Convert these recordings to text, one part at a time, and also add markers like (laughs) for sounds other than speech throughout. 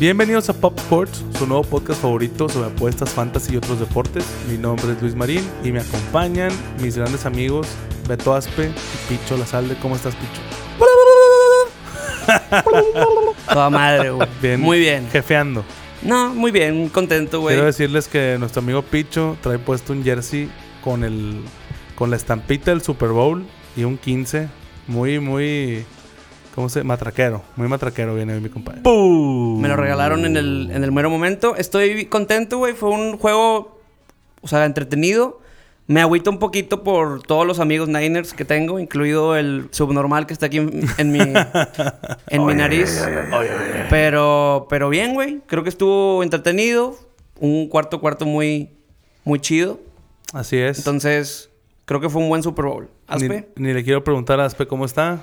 Bienvenidos a Pop Sports, su nuevo podcast favorito sobre apuestas, fantasy y otros deportes. Mi nombre es Luis Marín y me acompañan mis grandes amigos Beto Aspe y Picho Lazalde. ¿Cómo estás, Picho? (laughs) Toda madre, güey. Bien. Muy bien. Jefeando. No, muy bien, contento, güey. Quiero decirles que nuestro amigo Picho trae puesto un jersey con el con la estampita del Super Bowl y un 15. Muy, muy. ¿Cómo se Matraquero. Muy matraquero viene mi compadre. Me lo regalaron en el, en el mero momento. Estoy contento, güey. Fue un juego, o sea, entretenido. Me agüito un poquito por todos los amigos Niners que tengo, incluido el subnormal que está aquí en, en mi, (laughs) en mi nariz. Pero, pero bien, güey. Creo que estuvo entretenido. Un cuarto cuarto muy, muy chido. Así es. Entonces, creo que fue un buen Super Bowl. ni, Aspe. ni le quiero preguntar a Aspe cómo está.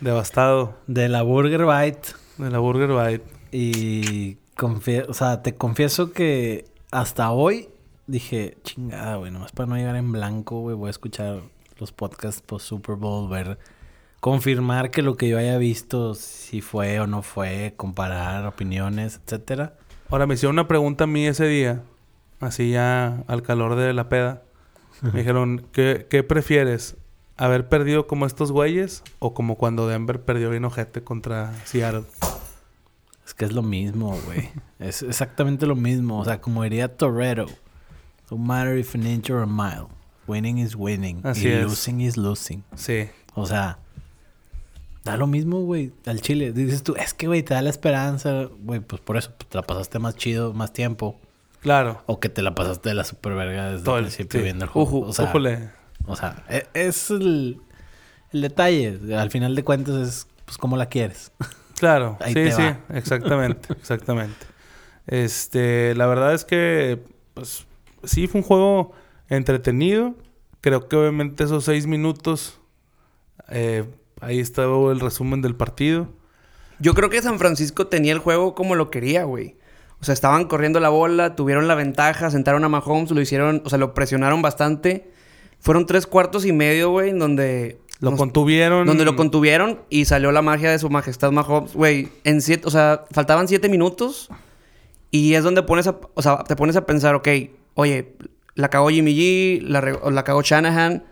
Devastado. De la Burger Bite. De la Burger Bite. Y o sea, te confieso que hasta hoy dije, chingada, güey, nomás para no llegar en blanco, güey, voy a escuchar los podcasts post Super Bowl, ver, confirmar que lo que yo haya visto, si fue o no fue, comparar opiniones, etcétera. Ahora me hicieron una pregunta a mí ese día, así ya al calor de la peda. (laughs) Me dijeron, ¿qué, qué prefieres? ¿Haber perdido como estos güeyes o como cuando Denver perdió bien ojete contra Seattle? Es que es lo mismo, güey. (laughs) es exactamente lo mismo. O sea, como diría Toretto. No matter if an inch or a mile. Winning is winning. Así y es. losing is losing. Sí. O sea, da lo mismo, güey, al chile. Dices tú, es que, güey, te da la esperanza, güey, pues por eso pues, te la pasaste más chido, más tiempo. Claro. O que te la pasaste de la super verga desde Todo el principio sí. viendo el juego. O sea, újole. O sea, e- es el, el detalle. Al final de cuentas es, pues, cómo la quieres. (laughs) Claro, Ahí sí, te sí, va. exactamente, (laughs) exactamente. Este, la verdad es que, pues, sí fue un juego entretenido. Creo que obviamente esos seis minutos, eh, ahí estaba el resumen del partido. Yo creo que San Francisco tenía el juego como lo quería, güey. O sea, estaban corriendo la bola, tuvieron la ventaja, sentaron a Mahomes, lo hicieron, o sea, lo presionaron bastante. Fueron tres cuartos y medio, güey, en donde... Lo nos- contuvieron. Donde lo contuvieron y salió la magia de su majestad Mahomes. Güey, en siete... O sea, faltaban siete minutos y es donde pones a... O sea, te pones a pensar, ok, oye, la cagó Jimmy G, la, la cagó Shanahan,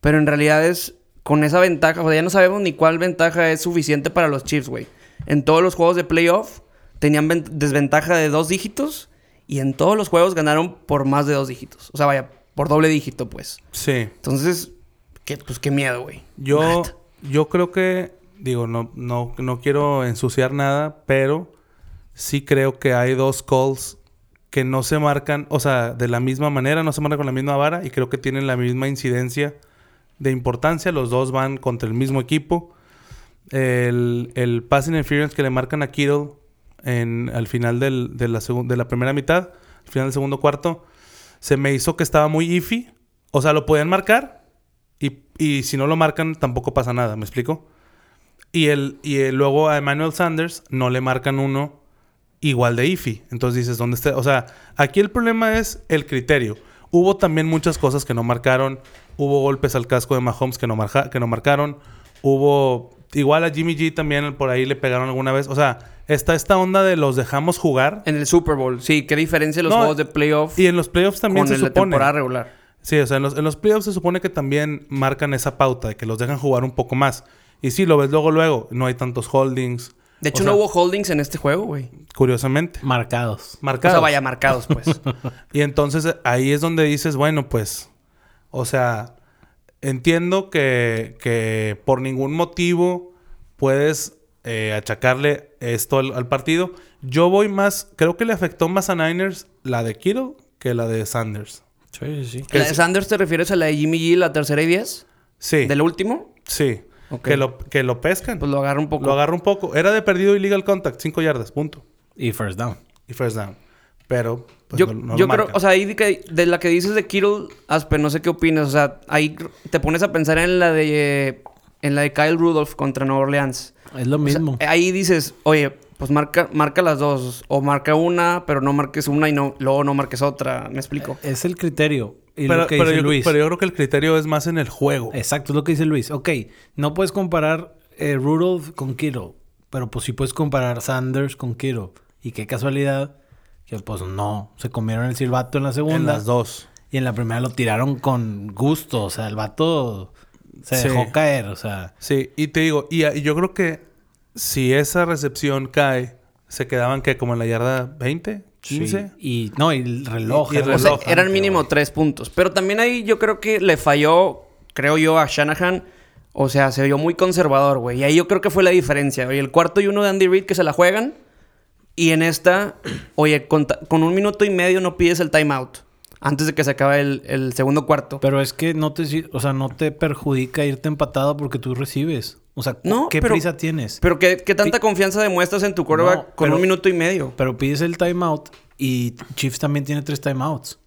pero en realidad es con esa ventaja, o sea, ya no sabemos ni cuál ventaja es suficiente para los Chiefs, güey. En todos los juegos de playoff tenían ven- desventaja de dos dígitos y en todos los juegos ganaron por más de dos dígitos. O sea, vaya, por doble dígito, pues. Sí. Entonces, qué, pues qué miedo, güey. Yo, yo creo que, digo, no, no, no quiero ensuciar nada, pero sí creo que hay dos calls que no se marcan, o sea, de la misma manera, no se marcan con la misma vara y creo que tienen la misma incidencia de importancia. Los dos van contra el mismo equipo. El, el passing interference que le marcan a Kittle en, al final del- de, la de la primera mitad, al final del segundo cuarto, se me hizo que estaba muy iffy. O sea, lo podían marcar, y, y si no lo marcan, tampoco pasa nada, ¿me explico? Y, el, y el- luego a Emmanuel Sanders no le marcan uno igual de iffy. Entonces dices, ¿dónde está? O sea, aquí el problema es el criterio. Hubo también muchas cosas que no marcaron. Hubo golpes al casco de Mahomes que no, marja- que no marcaron. Hubo... Igual a Jimmy G también por ahí le pegaron alguna vez. O sea, está esta onda de los dejamos jugar. En el Super Bowl, sí, qué diferencia los No, juegos de playoff Y en los playoffs también con se el de supone. temporada regular. Sí, o sea, en los, en los playoffs se supone que también marcan esa pauta de que los dejan jugar un poco más. Y sí, lo ves luego, luego. No hay tantos holdings. De hecho, O no hubo holdings en este juego, güey. Curiosamente. Marcados. O Marcados. sea, vaya marcados, pues. (laughs) Y entonces ahí es donde dices, bueno, pues, o sea, entiendo que, que por ningún motivo puedes eh, achacarle esto al, al partido. Yo voy más, creo que le afectó más a Niners la de Kittle que la de Sanders. Sí, sí, sí. ¿La de Sanders te refieres a la de Jimmy G, la tercera y diez? Sí, ¿Del último? sí. Que, lo, que lo pescan. Pues lo agarra un poco. Lo agarra un poco. Era de perdido illegal contact, 5 yardas, punto. Y first down. Y first down. Pero, pues, yo no- no lo yo creo, o sea, ahí de, que- de la que dices de Kittle, Aspe, no sé qué opinas. O sea, ahí te pones a pensar en la de en la de Kyle Rudolph contra Nueva Orleans. Es lo O sea, mismo. ahí dices, oye, pues marca, marca las dos. O marca una, pero no marques una y no, luego no marques otra. ¿Me explico? es el criterio. Y pero, lo que pero dice yo, Luis. pero yo creo que el criterio es más en el juego. Exacto, es lo que dice Luis. Ok, no puedes comparar eh, Rudolph con Kittle, pero pues sí puedes comparar Sanders con Kittle. Y qué casualidad que pues no, se comieron el silbato en la segunda. En las dos. Y en la primera lo tiraron con gusto. O sea, el vato se Sí. dejó caer. O sea, Sí, y te digo, y, y yo creo que si esa recepción cae, se quedaban que como en la yarda 20, 15. sí. Y no, y el reloj. Y- y era O sea, reloj, eran mínimo tres puntos. Pero también ahí yo creo que le falló, creo yo, a Shanahan. O sea, se vio muy conservador, güey. Y ahí yo creo que fue la diferencia. Oye, el cuarto y uno de Andy Reid que se la juegan. Y en esta, oye, con, con un minuto y medio no pides el timeout. Antes de que se acabe el, el segundo cuarto. Pero es que no te, o sea, no te perjudica irte empatado porque tú recibes. O sea, No, ¿qué pero- prisa tienes? Pero ¿qué, qué tanta confianza demuestras en tu quarterback No, con pero- un minuto y medio? Pero pides el timeout y Chiefs también tiene tres timeouts.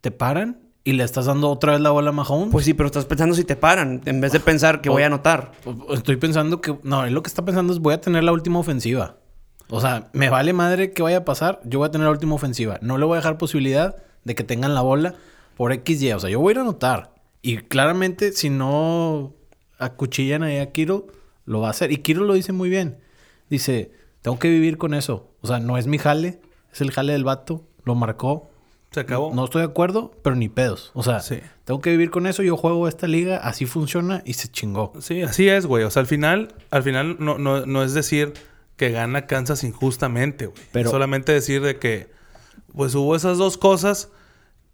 Te paran y le estás dando otra vez la bola a Mahomes. Pues sí, pero estás pensando si te paran, en vez de pensar que voy a anotar. Estoy pensando que... No, él lo que está pensando es voy a tener la última ofensiva. O sea, me vale madre que vaya a pasar. Yo voy a tener la última ofensiva. No le voy a dejar posibilidad de que tengan la bola por XY. O sea, yo voy a ir a anotar. Y claramente, si no acuchillan ahí a Kiro, lo va a hacer. Y Kiro lo dice muy bien. Dice, tengo que vivir con eso. O sea, no es mi jale. Es el jale del vato. Lo marcó. Se acabó. No estoy de acuerdo, pero ni pedos. O sea, Sí. tengo que vivir con eso. Yo juego esta liga. Así funciona y se chingó. Sí, así es, güey. O sea, al final, al final no, no, no es decir que gana Kansas injustamente, güey. Pero- Solamente decir de que, pues hubo esas dos cosas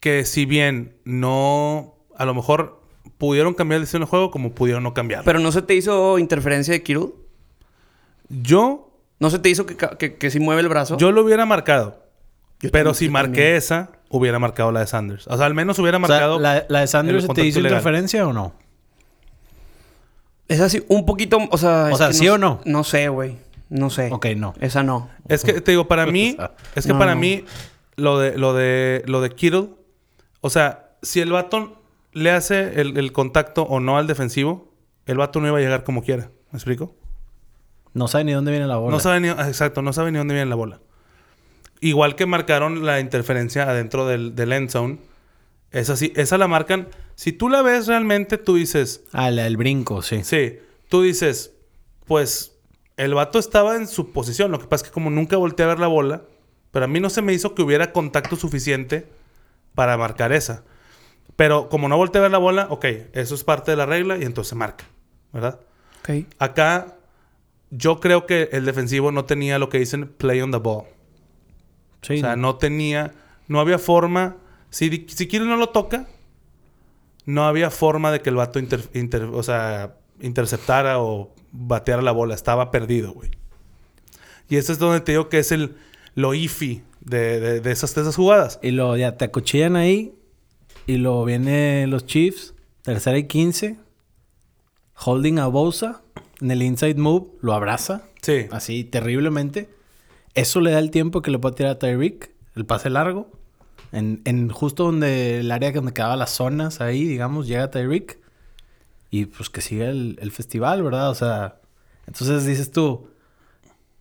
que si bien no, a lo mejor pudieron cambiar el destino del juego como pudieron no cambiar. Pero no se te hizo interferencia de Kittle. yo, ¿No se te hizo que, que, que si mueve el brazo? yo lo hubiera marcado. Yo pero si marqué también. esa, hubiera marcado la de Sanders. O sea, al menos hubiera O sea, marcado. la, la de Sanders el se te hizo ilegal. interferencia o no? Es así, un poquito, o sea... O sea, ¿sí no, o no? No sé, güey. No sé. Ok, no. Esa no. Es que te digo, para (laughs) mí, es que no, para no. mí, lo de, lo de, lo de Kittle, o sea, si el vato le hace el, el contacto o no al defensivo, el vato no iba a llegar como quiera. ¿Me explico? No sabe ni dónde viene la bola. No sabe ni, ah, exacto, no sabe ni dónde viene la bola. Igual que marcaron la interferencia adentro del, del end zone. Esa sí, esa la marcan. Si tú la ves realmente, tú dices, Ah, la del brinco, sí. Sí, tú dices, pues el vato estaba en su posición. Lo que pasa es que como nunca volteé a ver la bola, pero a mí no se me hizo que hubiera contacto suficiente para marcar esa. Pero como no volteé a ver la bola, ok, eso es parte de la regla y entonces se marca, ¿verdad? Ok. Acá yo creo que el defensivo no tenía lo que dicen play on the ball. Sí. O sea, no tenía, no había forma. Si, si Kirill no lo toca, no había forma de que el vato inter- inter- o sea, interceptara o bateara la bola. Estaba perdido, güey. Y eso es donde te digo que es el lo iffy de, de- de esas, de esas jugadas. Y luego ya te acuchillan ahí. Y luego vienen los Chiefs. Tercera y 15. Holding a Bosa. En el inside move. Lo abraza. Sí. Así terriblemente. Eso le da el tiempo que le puede tirar a Tyreek. El pase largo. En, en justo donde el área donde quedaban las zonas ahí, digamos, llega Tyreek. Y pues que siga el, el festival, ¿verdad? O sea, entonces dices tú,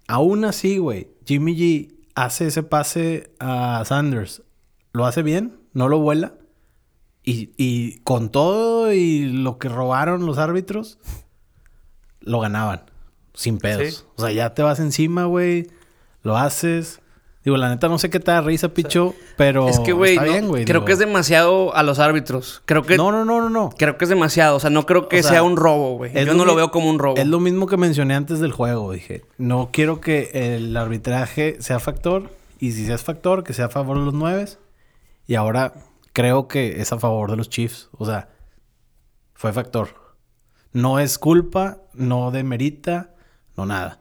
aún así, güey, Jimmy G hace ese pase a Sanders. ¿Lo hace bien? ¿No lo vuela? Y, y con todo y lo que robaron los árbitros, lo ganaban. Sin pedos. Sí. O sea, ya te vas encima, güey. Lo haces. Digo, la neta, no sé qué te da risa, picho, pero Es que, güey, no- creo digo. que es demasiado a los árbitros. Creo que, No, no, no, no, no. creo que es demasiado. O sea, no creo que O sea, sea un robo, güey. Yo no lo veo como un robo. Es lo mismo que mencioné antes del juego. Dije, no quiero que el arbitraje sea factor. Y si es factor, que sea a favor de los nueve. Y ahora creo que es a favor de los Chiefs. O sea, fue factor. No es culpa, no demerita, no nada.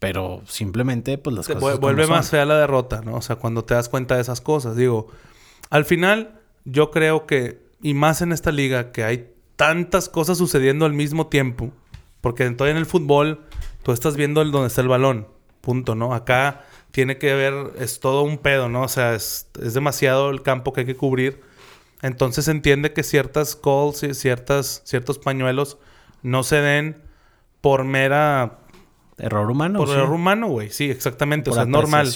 Pero simplemente, pues las Te cosas. vuelve son. más fea la derrota, ¿no? O sea, cuando te das cuenta de esas cosas. Digo, al final, yo creo que, y más en esta liga, que hay tantas cosas sucediendo al mismo tiempo. Porque todavía en el fútbol, tú estás viendo el donde está el balón. Punto, ¿no? Acá tiene que ver, es todo un pedo, ¿no? O sea, es, es demasiado el campo que hay que cubrir. Entonces se entiende que ciertas calls y ciertas, ciertos pañuelos no se den por mera... Error humano. Por sí. error humano, güey. Sí, exactamente. Por o sea, normal.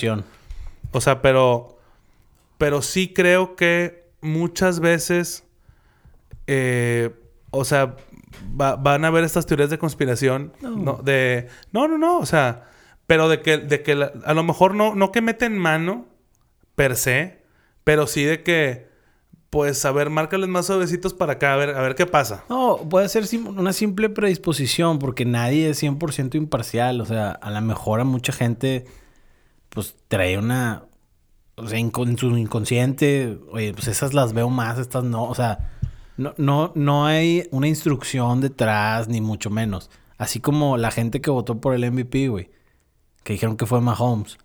O sea, pero. Pero sí creo que muchas veces. eh, o sea, va- van a haber estas teorías de conspiración. No. De. No, no, no. O sea, Pero de que, de que la- a lo mejor no, no que meten mano per se, pero sí de que, pues, a ver, márcales más suavecitos para acá, a ver, a ver qué pasa. No, puede ser una simple predisposición porque nadie es 100% imparcial. O sea, a lo mejor a mucha gente, pues trae una. O sea, en su inconsciente, oye, pues esas las veo más, estas no. O sea, no, no, no hay una instrucción detrás, ni mucho menos. Así como la gente que votó por el MVP, güey, que dijeron que fue Mahomes.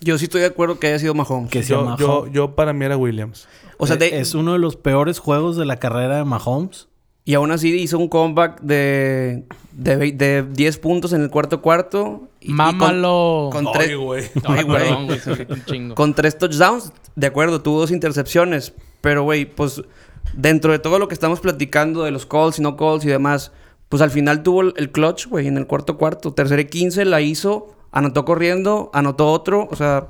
Yo sí estoy de acuerdo que haya sido Mahomes. Que sea Yo, Mahomes. yo, yo para mí era Williams. O sea, Eh, de- es uno de los peores juegos de la carrera de Mahomes. y aún así hizo un comeback de, de, de 10 puntos en el cuarto cuarto. y- y con- Mámalo. con Ay, tres- güey. (laughs) Ay, Ay, güey. perdón, chingo. Con tres touchdowns, de acuerdo, tuvo dos intercepciones. Pero, güey, pues dentro de todo lo que estamos platicando de los calls y no calls y demás, pues al final tuvo el, el clutch, güey, en el cuarto cuarto. Tercera y 15 la hizo, anotó corriendo, anotó otro. O sea,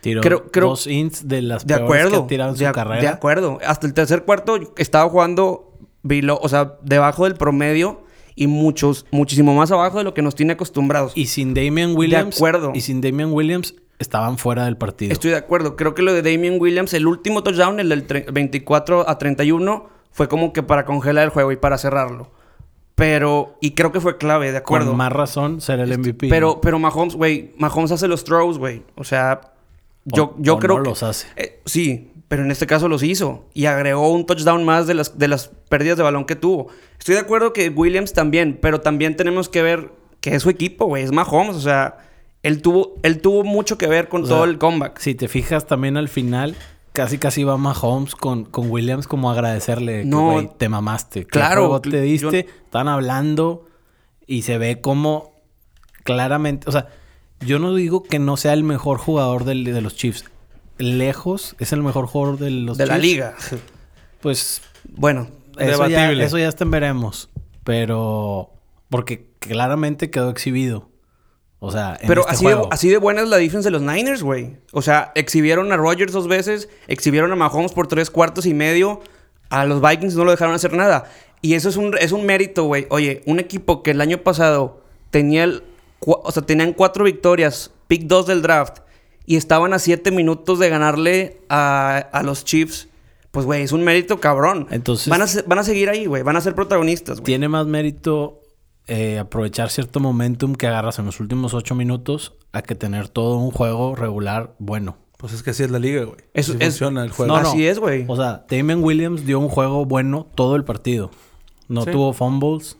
Tiró Creo- creo- dos ints de las de peores que acuerdo. ha tirado en su de, carrera. de acuerdo. Hasta el tercer cuarto estaba jugando, below- o sea, debajo del promedio y muchos, muchísimo más abajo de lo que nos tiene acostumbrados. Y sin Damian Williams. acuerdo. Y sin Damian Williams estaban fuera del partido. Estoy de acuerdo. Creo que lo de Damian Williams, el último touchdown, el del tre- 24 a 31, fue como que para congelar el juego y para cerrarlo. Pero, y creo que fue clave, de acuerdo. Con más razón ser el MVP. Pero, pero Mahomes, güey, Mahomes hace los throws, güey. O sea, yo, O- yo o creo no que... los hace. Eh, sí, pero en este caso los hizo. Y agregó un touchdown más de las, de las pérdidas de balón que tuvo. Estoy de acuerdo que Williams también, pero también tenemos que ver que es su equipo, güey. Es Mahomes, o sea, él tuvo, él tuvo mucho que ver con O sea, todo el comeback. Si te fijas también al final, casi casi va Mahomes con, con Williams como agradecerle. que, No. güey, te mamaste. ¿Qué Claro, juego te yo- diste. Están hablando y se ve como claramente. O sea, yo no digo que no sea el mejor jugador del- de los Chiefs. Lejos es el mejor jugador de los de la Chiefs. liga. Pues Bueno, Eso ya, Debatible. eso ya está en veremos. Pero. Porque claramente quedó exhibido. O sea, en pero este así, de, así de buena es la defensa de los Niners, güey. O sea, exhibieron a Rodgers dos veces, exhibieron a Mahomes por tres cuartos y medio. A los Vikings no lo dejaron hacer nada. Y eso es un, es un mérito, güey. Oye, un equipo que el año pasado tenía el, o sea, tenían cuatro victorias, pick dos del draft, y estaban a siete minutos de ganarle a, a los Chiefs. Pues, güey, es un mérito cabrón. Entonces- Van a, van a seguir ahí, güey. Van a ser protagonistas, güey. Tiene más mérito eh, aprovechar cierto momentum que agarras en los últimos ocho minutos a que tener todo un juego regular bueno. Pues es que así es la liga, güey. Eso Así es- funciona el juego. No, Así es, güey. O sea, Damon Williams dio un juego bueno todo el partido. No Sí. tuvo fumbles.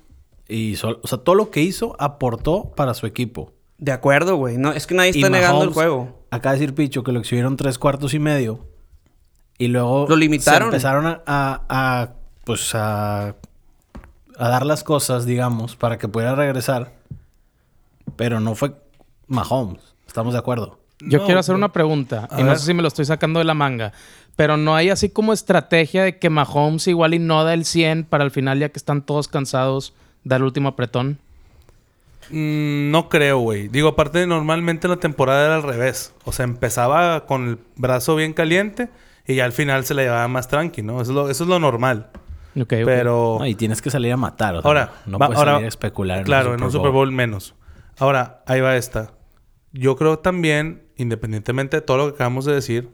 Y sol- o sea, todo lo que hizo aportó para su equipo. De acuerdo, güey. No, es que nadie Y está negando el juego. Acaba de decir Picho que lo exhibieron tres cuartos y medio. Y luego... Lo limitaron. Se empezaron a, a- a, pues a, a dar las cosas, digamos, para que pudiera regresar. Pero no fue Mahomes. Estamos de acuerdo. Yo No, quiero hacer una pregunta. Y no ver. sé si me lo estoy sacando de la manga. Pero no hay así como estrategia de que Mahomes igual y no da el 100 para al final, ya que están todos cansados, dar el último apretón. Mm, no creo, güey. Digo, aparte, normalmente la temporada era al revés. O sea, empezaba con el brazo bien caliente y ya al final se la llevaba más tranqui, ¿no? Eso es lo, eso es lo normal. Pero... No, y tienes que salir a matar. o sea, Ahora, no puedes ahora- salir a especular. Claro, en un Super Bowl menos. Ahora, ahí va esta. Yo creo también, independientemente de todo lo que acabamos de decir,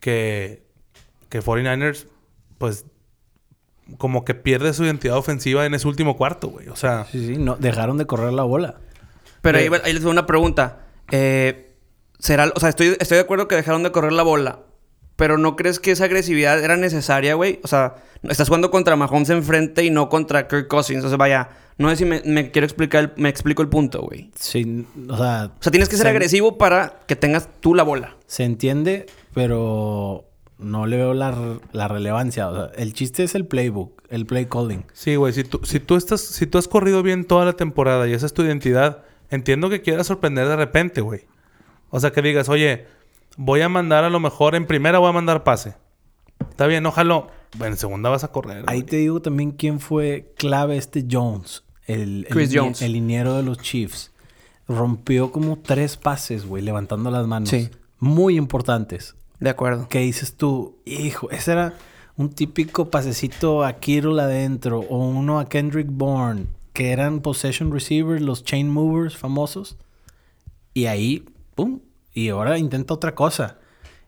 que, que 49ers, pues, como que pierde su identidad ofensiva en ese último cuarto, güey. O sea, Sí, sí, no, dejaron de correr la bola. Pero ahí, Eh. va- ahí les doy una pregunta. Eh, ¿será, o sea, estoy, estoy de acuerdo que dejaron de correr la bola. Pero ¿no crees que esa agresividad era necesaria, güey? O sea, estás jugando contra Mahomes enfrente y no contra Kirk Cousins. O sea, vaya, no sé si me, me quiero explicar, el- me explico el punto, güey. Sí, o sea, O sea, tienes que ser Se- agresivo para que tengas tú la bola. se entiende, pero no le veo la, la relevancia. O sea, el chiste es el playbook, el play calling. sí, güey. Si tú, si, tú estás, si tú has corrido bien toda la temporada y esa es tu identidad, entiendo que quieras sorprender de repente, güey. O sea, que digas, oye, voy a mandar a lo mejor en primera voy a mandar pase. Está bien, ojalá. Bueno, en segunda vas a correr. Ahí güey. te digo también quién fue clave este Jones, el, el Chris Jones. el liniero de los Chiefs. Rompió como tres pases, güey, levantando las manos. Sí. Muy importantes. De acuerdo. ¿Qué dices tú? Hijo, ese era un típico pasecito a Kittle adentro o uno a Kendrick Bourne, que eran possession receivers, los chain movers famosos. Y ahí, pum, y ahora intenta otra cosa.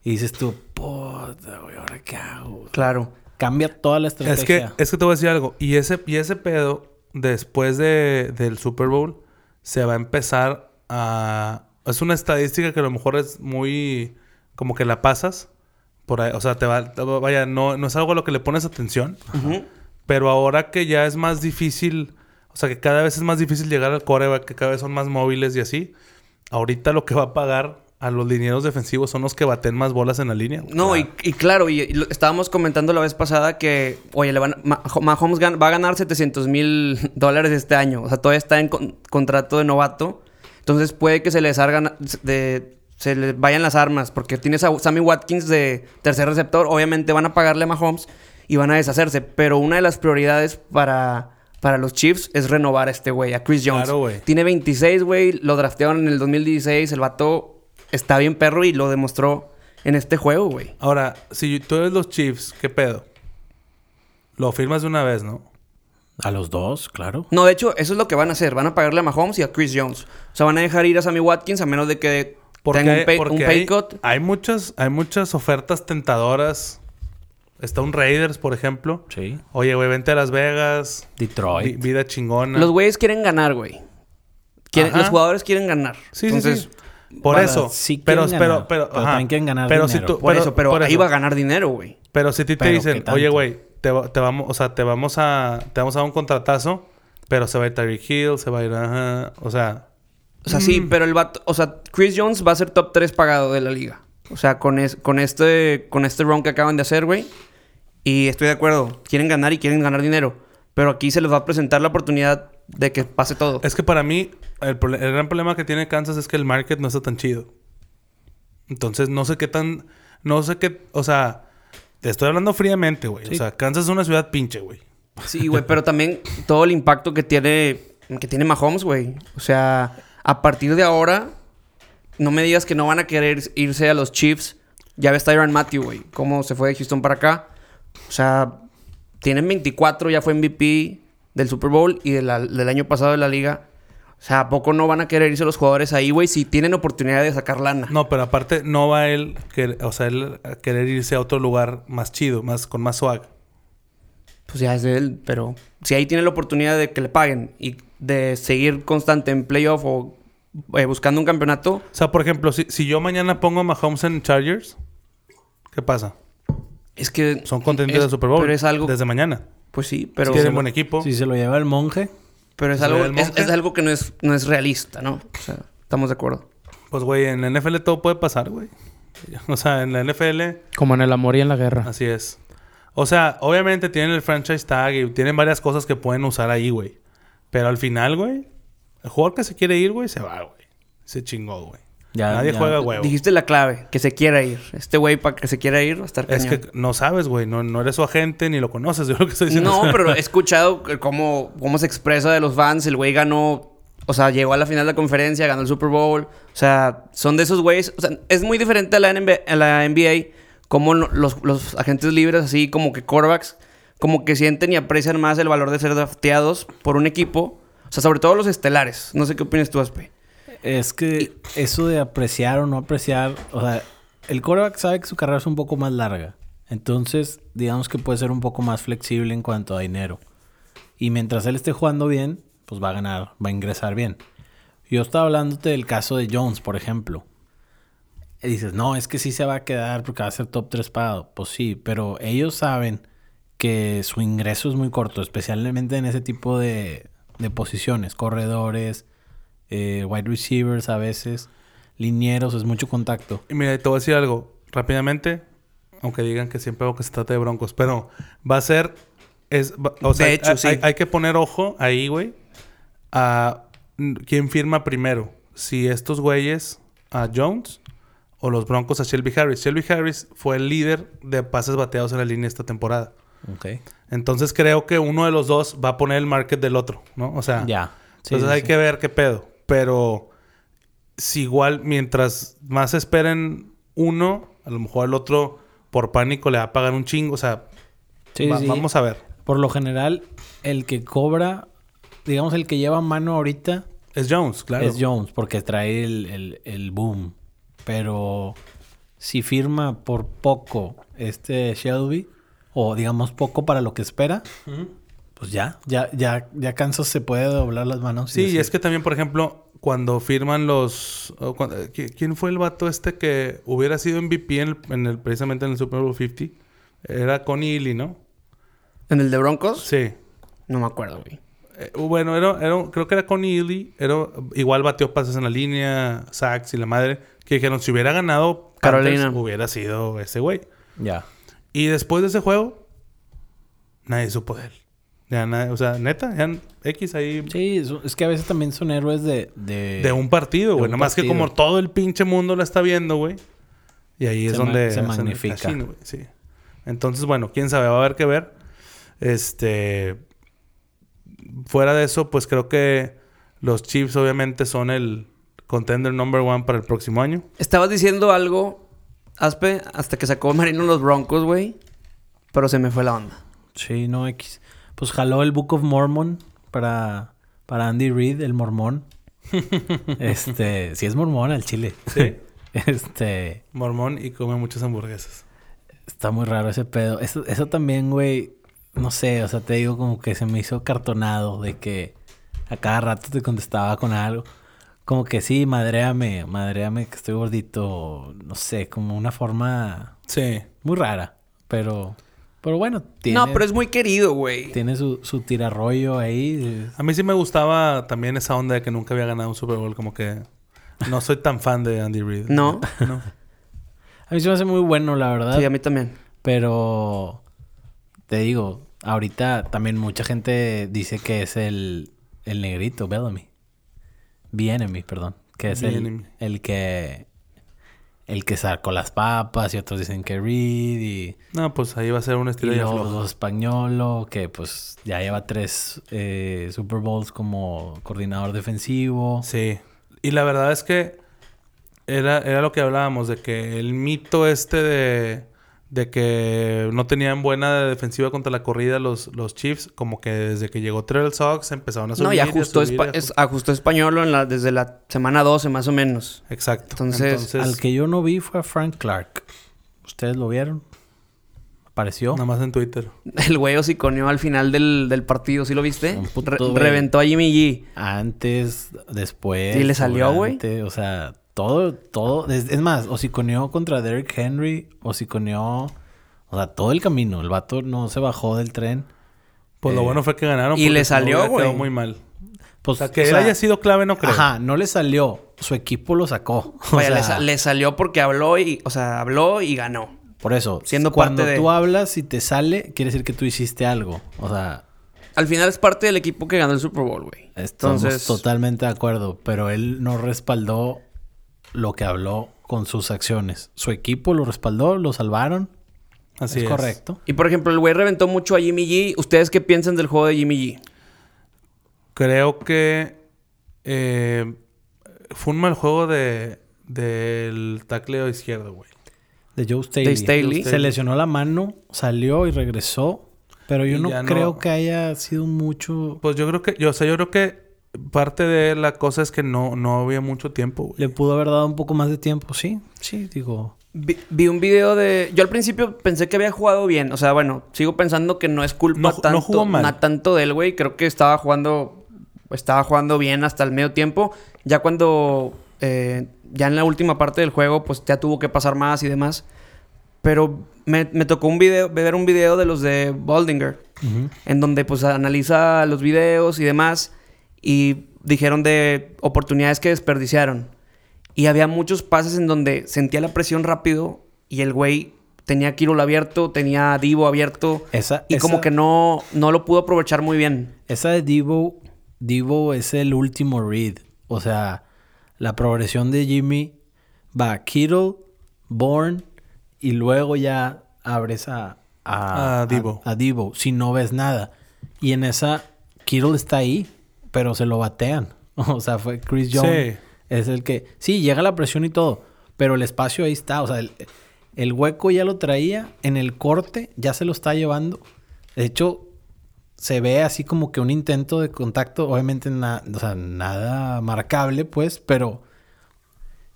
Y dices tú, puta, güey, ¿ahora qué hago? Claro. Cambia toda la Es estrategia. que, es que te voy a decir algo. Y ese, y ese pedo, después de, del Super Bowl, se va a empezar a... Es una estadística que a lo mejor es muy... Como que la pasas. Por ahí, o sea, te va... Vaya, no, no es algo a lo que le pones atención. Pero ahora que ya es más difícil... O sea, que cada vez es más difícil llegar al coreback, que cada vez son más móviles y así. Ahorita lo que va a pagar a los linieros defensivos son los que baten más bolas en la línea. No, y, y claro, y, y lo- estábamos comentando la vez pasada que, oye, le van, Ma- Mahomes gan- va a ganar 700 mil (laughs) dólares este año. O sea, todavía está en con- contrato de novato. Entonces puede que se les salgan de, se les vayan las armas. Porque tienes a Sammy Watkins de tercer receptor. Obviamente van a pagarle a Mahomes y van a deshacerse. Pero una de las prioridades para, para los Chiefs es renovar a este güey, a Chris Jones. Claro, güey. Tiene 26, güey. Lo draftearon en el 2016. El vato está bien perro y lo demostró en este juego, güey. Ahora, si tú eres los Chiefs, ¿qué pedo? Lo firmas de una vez, ¿no? A los dos, claro. No, de hecho, eso es lo que van a hacer. Van a pagarle a Mahomes y a Chris Jones. O sea, van a dejar ir a Sammy Watkins a menos de que Porque, tenga hay, un pay, porque un pay hay- cut. hay muchas, hay muchas ofertas tentadoras. Está un Raiders, por ejemplo. Sí. Oye, güey, vente a Las Vegas. Vi- Detroit. vida chingona. Los güeyes quieren ganar, güey. Quieren-. Los jugadores quieren ganar. Sí, sí, Entonces, sí. Por para- eso. sí pero, quieren pero, ganar, pero, pero ajá. también quieren ganar pero dinero. Si tú, Por eso, pero por ahí eso. va a ganar dinero, güey. Pero si a ti te Pero, dicen, oye, güey, te, va- te vamos, o sea, te vamos a, te vamos a dar un contratazo, pero se va a ir Tyreek Hill, se va a ir, ajá, o sea, O sea, sí, pero el vato... O sea, Chris Jones va a ser top 3 pagado de la liga. O sea, con, es- con este con este run que acaban de hacer, güey. Y estoy de acuerdo. Quieren ganar y quieren ganar dinero. Pero aquí se les va a presentar la oportunidad de que pase todo. es que para mí el, gran problema que tiene Kansas es que el market no está tan chido. Entonces no sé qué tan, no sé qué, o sea, te estoy hablando fríamente, güey. O sea, Kansas es una ciudad pinche, güey. Sí, güey, pero también todo el impacto que tiene que tiene Mahomes, güey. O sea, a partir de ahora no me digas que no van a querer irse a los Chiefs. Ya ves Tyron Matthew, güey, cómo se fue de Houston para acá. O sea, tienen 24, ya fue MVP del Super Bowl y de la- del año pasado de la liga. O sea, ¿a poco no van a querer irse los jugadores ahí, güey, si tienen oportunidad de sacar lana? No, pero aparte no va él, que, o sea, él a querer irse a otro lugar más chido, más con más swag. Pues ya es de él, pero si ahí tiene la oportunidad de que le paguen y de seguir constante en playoff o eh, buscando un campeonato, O sea, por ejemplo, si, si yo mañana pongo a Mahomes en Chargers, ¿qué pasa? es que... Son contendientes es- del Super Bowl. Pero es algo... Desde mañana. Pues sí, pero... Tienen buen equipo. Si se lo lleva el monje, Pero es ¿Se algo, es algo que no es, no es realista, ¿no? O sea, estamos de acuerdo. Pues, güey, en la NFL todo puede pasar, güey. (laughs) O sea, en la NFL, Como en el amor y en la guerra. así es. O sea, obviamente tienen el franchise tag y tienen varias cosas que pueden usar ahí, güey. Pero al final, güey, el jugador que se quiere ir, güey, se va, güey. Se chingó, güey. Ya- Nadie ya- juega huevo. Dijiste la clave, que se quiera ir. Este güey, para que se quiera ir, va a estar Es cañón. que no sabes, güey. No, no eres su agente ni lo conoces. (laughs) Yo lo que estoy diciendo. No, pero he (laughs) escuchado que cómo, cómo se expresa de los fans. El güey ganó, o sea, llegó a la final de la conferencia, ganó el Super Bowl. O sea, son de esos güeyes. O sea, es muy diferente a la NBA, a la NBA como los, los agentes libres, así como que quarterbacks, como que sienten y aprecian más el valor de ser drafteados por un equipo. O sea, sobre todo los estelares. No sé qué opinas tú, Aspe. Es que eso de apreciar o no apreciar, o sea, el quarterback sabe que su carrera es un poco más larga. Entonces, digamos que puede ser un poco más flexible en cuanto a dinero. Y mientras él esté jugando bien, pues va a ganar, va a ingresar bien. Yo estaba hablándote del caso de Jones, por ejemplo. Y dices, no, es que sí se va a quedar porque va a ser top 3 pagado. Pues sí, pero ellos saben que su ingreso es muy corto, especialmente en ese tipo de, de posiciones, corredores, eh, wide receivers a veces, linieros, es mucho contacto. Y mira, te voy a decir algo rápidamente. Aunque digan que siempre hago que se trata de broncos. Pero va a ser. Es, va- o sea, De hecho, hay, sí. hay- hay que poner ojo ahí, güey. A quién firma primero. Si estos güeyes a Jones o los broncos a Shelby Harris. Shelby Harris fue el líder de pases bateados en la línea esta temporada. Ok. Entonces creo que uno de los dos va a poner el market del otro, ¿no? O sea, Ya. Sí, entonces sí, hay sí. que ver qué pedo. Pero si igual, mientras más esperen uno, a lo mejor el otro por pánico le va a pagar un chingo. O sea, Sí, va- sí. vamos a ver. Por lo general, el que cobra, digamos, el que lleva mano ahorita Es Jones, claro. es Jones, porque trae el, el- el boom. Pero si firma por poco este Shelby, o digamos poco para lo que espera, pues ya, ya, ya, ya Kansas se puede doblar las manos. Sí, y es que también, por ejemplo, cuando firman los... o cuando- ¿qui- ¿Quién fue el vato este que hubiera sido MVP en el, en el- precisamente en el Super Bowl 50? Era Connie Ely, ¿no? ¿En el de Broncos? Sí. No me acuerdo, güey. Eh, bueno, era, era- creo que era Connie Ely. Era, igual batió pases en la línea, sacks y la madre. Que dijeron, si hubiera ganado Carolina. Panthers, hubiera sido ese güey. Ya. Y después de ese juego, nadie supo de él. Ya nadie- o sea, neta, ya X ahí Sí, es, que a veces también son héroes de... De, de un partido, güey. Nomás que partido. como todo el pinche mundo lo está viendo, güey. Y ahí es Se donde se magnifica. casino, güey, Sí. Entonces, bueno, quién sabe, va a haber que ver. Este. Fuera de eso, pues creo que los Chiefs obviamente son el contender number one para el próximo año. Estabas diciendo algo, Aspe, hasta que sacó Marino los Broncos, güey. Pero se me fue la onda. Sí, no, X. Pues jaló el Book of Mormon para, para Andy Reid, el mormón. (laughs) este, sí es mormón al chile. Sí. (laughs) Este, Mormón y come muchas hamburguesas. está muy raro ese pedo. Eso, eso también, güey, no sé, o sea, te digo como que se me hizo cartonado de que a cada rato te contestaba con algo. Como que sí, madréame, madréame que estoy gordito, no sé, como una forma Sí. muy rara, pero pero bueno, tiene, No, pero es muy querido, güey. tiene su, su tirarrollo ahí. A mí sí me gustaba también esa onda de que nunca había ganado un Super Bowl. Como que no soy tan fan de Andy Reid. No. No. A mí se me hace muy bueno, la verdad. Sí, a mí también. Pero te digo, ahorita también mucha gente dice que es el, el negrito, Bellamy. Bienemy, perdón. Que es el, el que el que sacó las papas y otros dicen que Reed y, No, pues ahí va a ser un y estilo luego los Españolo, que pues ya lleva tres eh, Super Bowls como coordinador defensivo. Sí. Y la verdad es que era, era lo que hablábamos, de que el mito este de, de que no tenían buena defensiva contra la corrida los, los Chiefs, como que desde que llegó Terrell Sox empezaron a subir. No, y a ajustó, subir, espa- y a es- ju- ajustó español en la, desde la semana 12 más o menos. Exacto. Entonces, Al que yo no vi fue a Frank Clark. ¿Ustedes lo vieron? ¿Apareció? Nada más en Twitter. (laughs) El güey hociconeó al final del, del partido, ¿sí lo viste? Un puto Re- güey. reventó a Jimmy G. Antes, después. Sí, le salió, güey. O sea, todo, todo. Es, es más, hociconeó contra Derrick Henry, hociconeó. O sea, todo el camino. El vato no se bajó del tren. Pues lo Eh, bueno fue que ganaron. y le salió, güey. muy mal. Pues, O sea, que él haya sido clave no creo. Ajá, no le salió. Su equipo lo sacó. (laughs) O Vaya, le, sea, sa- le salió porque habló y, o sea, habló y ganó. Por eso, siendo cuando parte de- tú hablas y te sale, quiere decir que tú hiciste algo. O sea, Al final es parte del equipo que ganó el Super Bowl, güey. estamos Entonces, totalmente de acuerdo. Pero él no respaldó lo que habló con sus acciones. Su equipo lo respaldó, lo salvaron. Así es, es. correcto. Y por ejemplo, el güey reventó mucho a Jimmy G. ¿Ustedes qué piensan del juego de Jimmy G? Creo que eh, fue un mal juego de del tacleo izquierdo, güey. De Joe Staley. De Staley. Se lesionó la mano, salió y regresó. Pero yo Y no creo que haya sido mucho. Pues yo creo que, yo, o sea, yo creo que parte de la cosa es que no, no había mucho tiempo, güey. Le pudo haber dado un poco más de tiempo. Sí, sí, digo. Vi, vi un video de... Yo al principio pensé que había jugado bien. O sea, bueno, sigo pensando que no es culpa No ju- no tanto, jugó mal. na- tanto de él, güey. Creo que estaba jugando... Estaba jugando bien hasta el medio tiempo. Ya cuando... eh, ya en la última parte del juego, pues ya tuvo que pasar más y demás. Pero me, me tocó un video, ver un video de los de Baldinger. en donde pues analiza los videos y demás y dijeron de oportunidades que desperdiciaron. Y había muchos pases en donde sentía la presión rápido y el güey tenía a abierto, tenía a Divo abierto Esa, y como que no, no lo pudo aprovechar muy bien. Esa de Divo, Divo es el último read. O sea, la progresión de Jimmy va Kittle, Bourne y luego ya abres a, a, A Debo. a- a Debo, si no ves nada. Y en esa, Kittle está ahí, pero se lo batean. (laughs) O sea, fue Chris Jones. Sí. Es el que... Sí, llega la presión y todo, pero el espacio ahí está. O sea, el, el hueco ya lo traía. En el corte ya se lo está llevando. De hecho, se ve así como que un intento de contacto, obviamente na- o sea, nada marcable, pues, pero...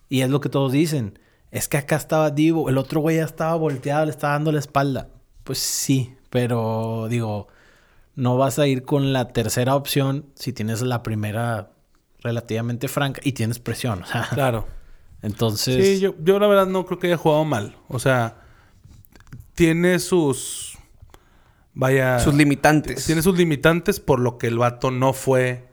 Y es lo que todos dicen. Es que acá estaba Divo, el otro güey ya estaba volteado, le estaba dando la espalda. Pues sí, pero digo, no vas a ir con la tercera opción si tienes la primera relativamente franca y tienes presión. O sea, Claro. entonces... Sí, yo, yo la verdad no creo que haya jugado mal. O sea, tiene sus. Vaya. Sus limitantes. Tiene sus limitantes por lo que el vato no fue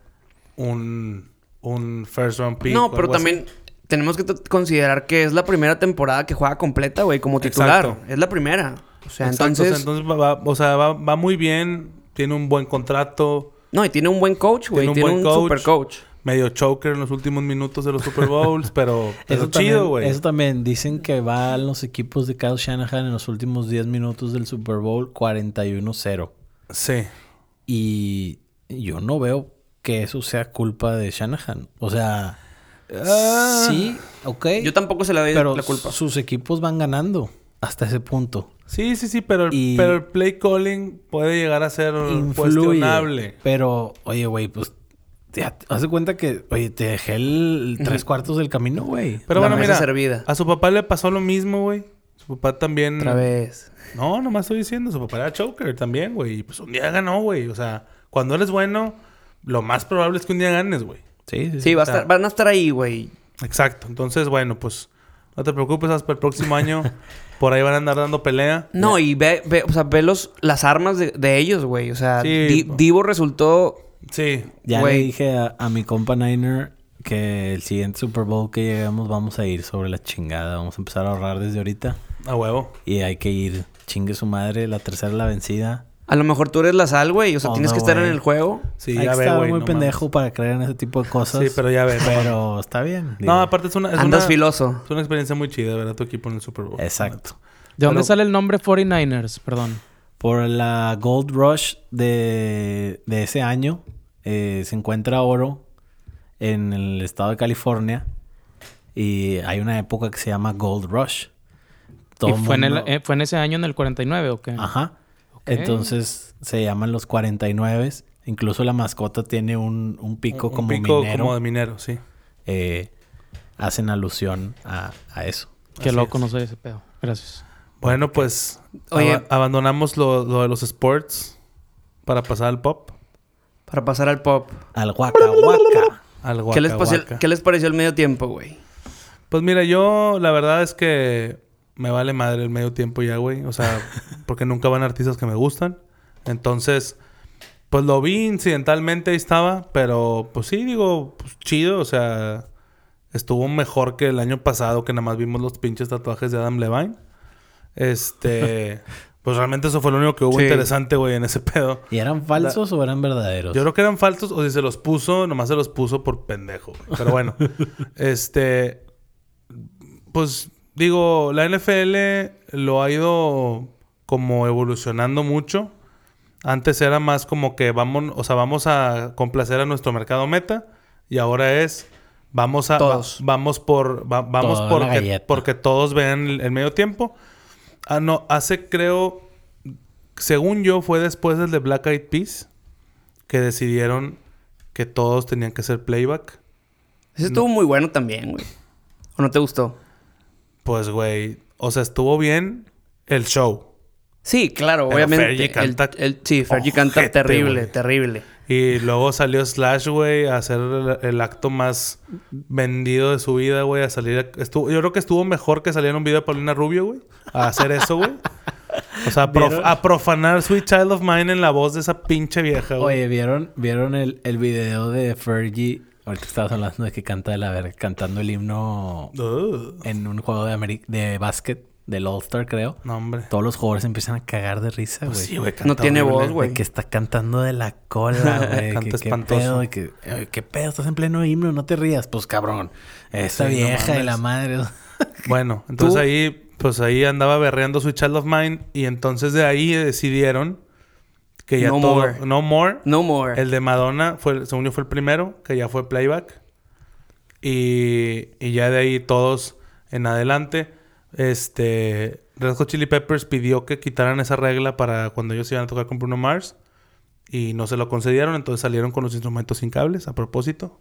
un, un first round pick. No, o pero así. también tenemos que considerar que es la primera temporada que juega completa, güey, como titular. Exacto. Es la primera. O sea, Exacto, o sea, entonces... entonces va, va- o sea, va, va muy bien. Tiene un buen contrato. No, y tiene un buen coach, güey. Tiene un Tiene buen un, coach. super coach. Medio choker en los últimos minutos de los Super Bowls, pero, (laughs) pero Eso chido, güey. eso también dicen que van los equipos de Kyle Shanahan en los últimos 10 minutos del Super Bowl 41-0. Sí. Y yo no veo que eso sea culpa de Shanahan. O sea, Ah. sí, ok. Yo tampoco se le doy pero la culpa. sus equipos van ganando hasta ese punto. Sí, sí, sí, pero, Y- pero el play calling puede llegar a ser Influye. cuestionable. Pero, oye, güey, pues haz de cuenta que, oye, te dejé el tres cuartos del camino, güey. Pero La bueno, mira, servida. a su papá le pasó lo mismo, güey. Su papá también... Otra vez. No, nomás estoy diciendo, su papá era choker también, güey. Y pues un día ganó, güey. O sea, cuando eres bueno, lo más probable es que un día ganes, güey. Sí, sí, Sí, va a estar, van a estar ahí, güey. Exacto. Entonces, bueno, pues no te preocupes, hasta el próximo año (laughs) por ahí van a andar dando pelea. No, y ve, ve, o sea, ve los, las armas de, de ellos, güey. O sea, Sí, Di- po. Divo resultó... Sí. Ya Güey. le dije a, a mi compa Niner que el siguiente Super Bowl que lleguemos vamos a ir sobre la chingada. Vamos a empezar a ahorrar desde ahorita. A huevo. Y hay que ir. Chingue su madre, la tercera la vencida. A lo mejor tú eres la sal, güey. O sea, Oh, tienes no, que estar en el juego. Sí, hay ya que ve, güey. muy no pendejo mames. para creer en ese tipo de cosas. Sí, pero ya ve. Pero está bien. No, aparte es una... Es Andas una, filoso. Es una experiencia muy chida ver a tu equipo en el Super Bowl. Exacto. ¿De dónde Pero- sale el nombre 49ers? Perdón. Por la Gold Rush de, de ese año, eh, se encuentra oro en el estado de California. Y hay una época que se llama Gold Rush. Todo ¿Y fue, en el- eh, fue en ese año, en el 49 o qué? Ajá. Entonces se llaman los 49. Incluso la mascota tiene un, un pico Un como pico minero. como de minero, sí. Eh, hacen alusión a, a eso. Qué Así loco, es. no sé ese pedo. Gracias. Bueno, pues Oye. aba- abandonamos lo, lo de los sports para pasar al pop. Para pasar al pop. Al Waka Waka. Al ¿Qué, les Waka. ¿Qué les pareció el medio tiempo, güey? Pues mira, yo la verdad es que me vale madre el medio tiempo ya, güey. O sea, (laughs) porque nunca van artistas que me gustan. Entonces, pues lo vi incidentalmente, ahí estaba. Pero pues sí, digo, pues chido. O sea, estuvo mejor que el año pasado que nada más vimos los pinches tatuajes de Adam Levine. Este, (laughs) pues realmente eso fue lo único que hubo Sí. interesante, güey, en ese pedo. ¿Y eran falsos o eran verdaderos? Yo creo que eran falsos o si se los puso, nomás se los puso por pendejo. güey. Pero bueno, (laughs) este, pues digo, la NFL lo ha ido como evolucionando mucho. Antes era más como que vamos, o sea, vamos a complacer a nuestro mercado meta y ahora es vamos a Todos. va- vamos por va- vamos Toda porque, porque todos vean el, el medio tiempo. Ah, no, hace creo según yo fue después del de Black Eyed Peas que decidieron que todos tenían que ser playback. Ese estuvo muy bueno también, güey. ¿O no te gustó? Pues güey, o sea, estuvo bien el show. Sí, claro, Pero obviamente. Fergie canta el, el- sí, Fergie canta terrible, terrible. Y luego salió Slash, güey, a hacer el, el acto más vendido de su vida, güey, a salir. a- estuvo, yo creo que estuvo mejor que saliera un video de Paulina Rubio, güey, a hacer eso, güey. O sea, a, prof- ¿Vieron? a profanar Sweet Child of Mine en la voz de esa pinche vieja, güey. Oye, ¿vieron, ¿vieron el, el video de Fergie? Ahorita estabas hablando de que canta de la verga, cantando el himno en un juego de, Ameri- de básquet del All-Star, creo. No, hombre. Todos los jugadores empiezan a cagar de risa, güey. Pues sí, güey. No tiene horrible. voz, güey. De que está cantando de la cola, (laughs) güey. Canta que, qué espantoso. pedo, de que, "Ay, qué pedo, estás en pleno himno, no te rías. Pues cabrón, esta Sí, no vieja y la madre. (laughs) Bueno, entonces Tú- ahí, pues ahí andaba berreando Sweet Child of Mine. Y entonces de ahí decidieron que ya No todo. more. No more. No more. El de Madonna, fue, según yo, fue el primero, que ya fue playback. Y, y ya de ahí todos en adelante. Este. Red Hot Chili Peppers pidió que quitaran esa regla para cuando ellos iban a tocar con Bruno Mars. y no se lo concedieron, entonces salieron con los instrumentos sin cables a propósito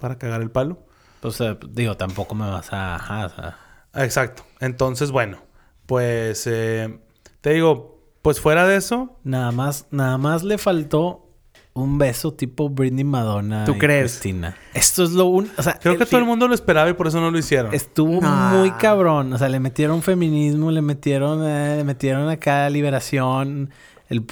para cagar el palo. Pues eh, digo, tampoco me vas a... ajá, o sea, Exacto. Entonces, bueno, pues eh, te digo, pues fuera de eso, nada más, nada más le faltó un beso tipo Britney Madonna ¿Tú y crees? Cristina. Esto es lo único... O sea, creo que todo el mundo lo esperaba y por eso no lo hicieron. Estuvo Ah. muy cabrón. O sea, le metieron feminismo, le metieron, eh, le metieron acá liberación. El,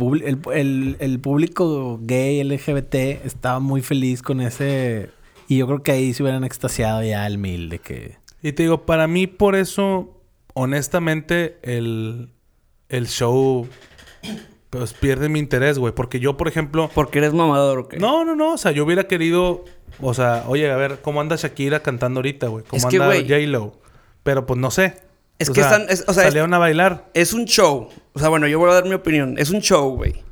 el- el público gay, LGBT, estaba muy feliz con ese. Y yo creo que ahí se hubieran extasiado ya al mil de que. Y te digo, para mí por eso, honestamente, el, el show pues pierde mi interés, güey. Porque yo, por ejemplo... Porque eres mamador, ¿o qué? No, no, no. O sea, yo hubiera querido... O sea, oye, a ver, ¿cómo anda Shakira cantando ahorita, güey? ¿Cómo Es anda J-Lo? Pero pues no sé. Es O que sea, están- es- o sea, es- salieron a bailar. Es un show. O sea, bueno, yo voy a dar mi opinión. Es un show, güey.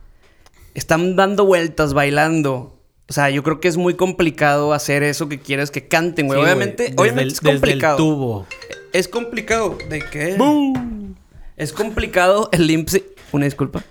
Están dando vueltas, bailando. O sea, yo creo que es muy complicado hacer eso que quieres que canten, güey. Sí, obviamente, obviamente el- es desde el complicado. tubo. Es complicado. ¿De qué? Es complicado (laughs) el sync- Una disculpa.